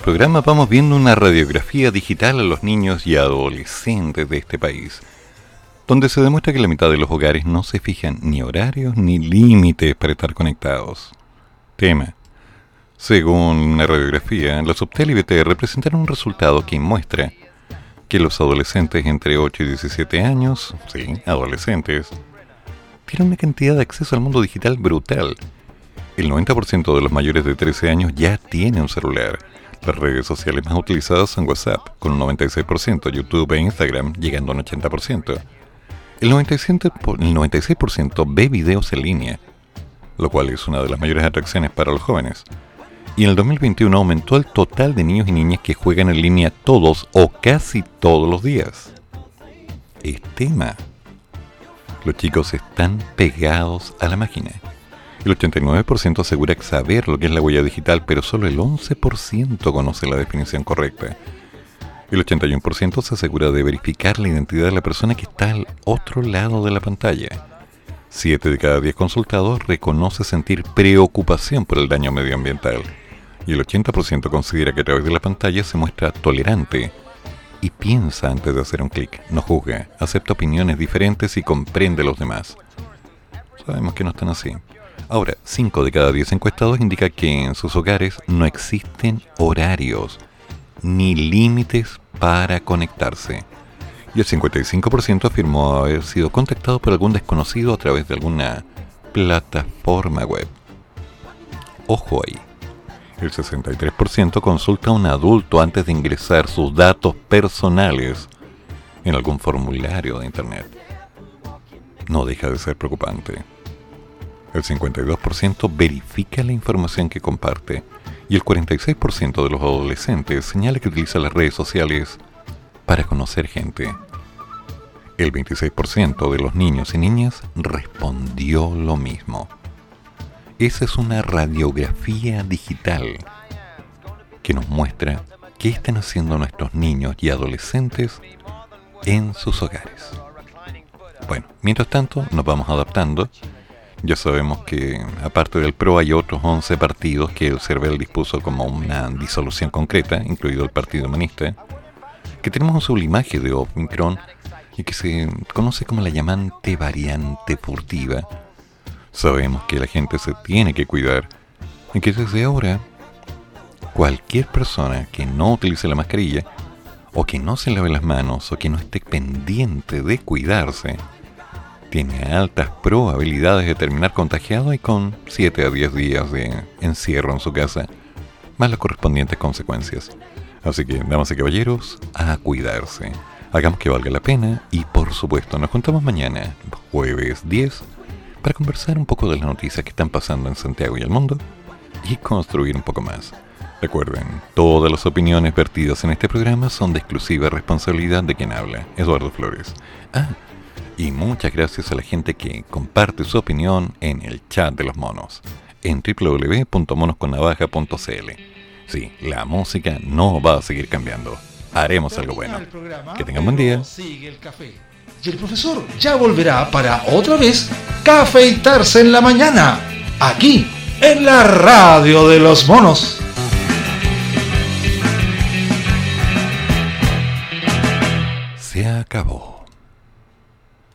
Programa, vamos viendo una radiografía digital a los niños y adolescentes de este país, donde se demuestra que la mitad de los hogares no se fijan ni horarios ni límites para estar conectados. Tema. Según una radiografía, la Subtel y BTR presentaron un resultado que muestra que los adolescentes entre 8 y 17 años, sí, adolescentes, tienen una cantidad de acceso al mundo digital brutal. El 90% de los mayores de 13 años ya tiene un celular. Las redes sociales más utilizadas son WhatsApp, con un 96%, YouTube e Instagram, llegando a un 80%. El 97%, po- el 96% ve videos en línea, lo cual es una de las mayores atracciones para los jóvenes. Y en el 2021 aumentó el total de niños y niñas que juegan en línea todos o casi todos los días. Es tema. Los chicos están pegados a la máquina. El 89% asegura saber lo que es la huella digital, pero solo el 11% conoce la definición correcta. El 81% se asegura de verificar la identidad de la persona que está al otro lado de la pantalla. 7 de cada 10 consultados reconoce sentir preocupación por el daño medioambiental. Y el 80% considera que a través de la pantalla se muestra tolerante y piensa antes de hacer un clic, no juzga, acepta opiniones diferentes y comprende a los demás. Sabemos que no están así. Ahora, 5 de cada 10 encuestados indica que en sus hogares no existen horarios ni límites para conectarse. Y el 55% afirmó haber sido contactado por algún desconocido a través de alguna plataforma web. Ojo ahí. El 63% consulta a un adulto antes de ingresar sus datos personales en algún formulario de Internet. No deja de ser preocupante. El 52% verifica la información que comparte y el 46% de los adolescentes señala que utiliza las redes sociales para conocer gente. El 26% de los niños y niñas respondió lo mismo. Esa es una radiografía digital que nos muestra qué están haciendo nuestros niños y adolescentes en sus hogares. Bueno, mientras tanto nos vamos adaptando. Ya sabemos que aparte del PRO hay otros 11 partidos que el CERVEL dispuso como una disolución concreta, incluido el Partido Humanista, que tenemos un sublimaje de Omicron y que se conoce como la llamante variante furtiva. Sabemos que la gente se tiene que cuidar y que desde ahora cualquier persona que no utilice la mascarilla o que no se lave las manos o que no esté pendiente de cuidarse tiene altas probabilidades de terminar contagiado y con 7 a 10 días de encierro en su casa, más las correspondientes consecuencias. Así que, damas y caballeros, a cuidarse. Hagamos que valga la pena y, por supuesto, nos juntamos mañana, jueves 10, para conversar un poco de las noticias que están pasando en Santiago y el mundo y construir un poco más. Recuerden, todas las opiniones vertidas en este programa son de exclusiva responsabilidad de quien habla, Eduardo Flores. Ah, y muchas gracias a la gente que comparte su opinión en el chat de los monos, en www.monosconnavaja.cl. Sí, la música no va a seguir cambiando. Haremos algo bueno. Que tengan buen día. Sigue el café. Y el profesor ya volverá para otra vez cafeitarse en la mañana, aquí, en la radio de los monos. Se acabó.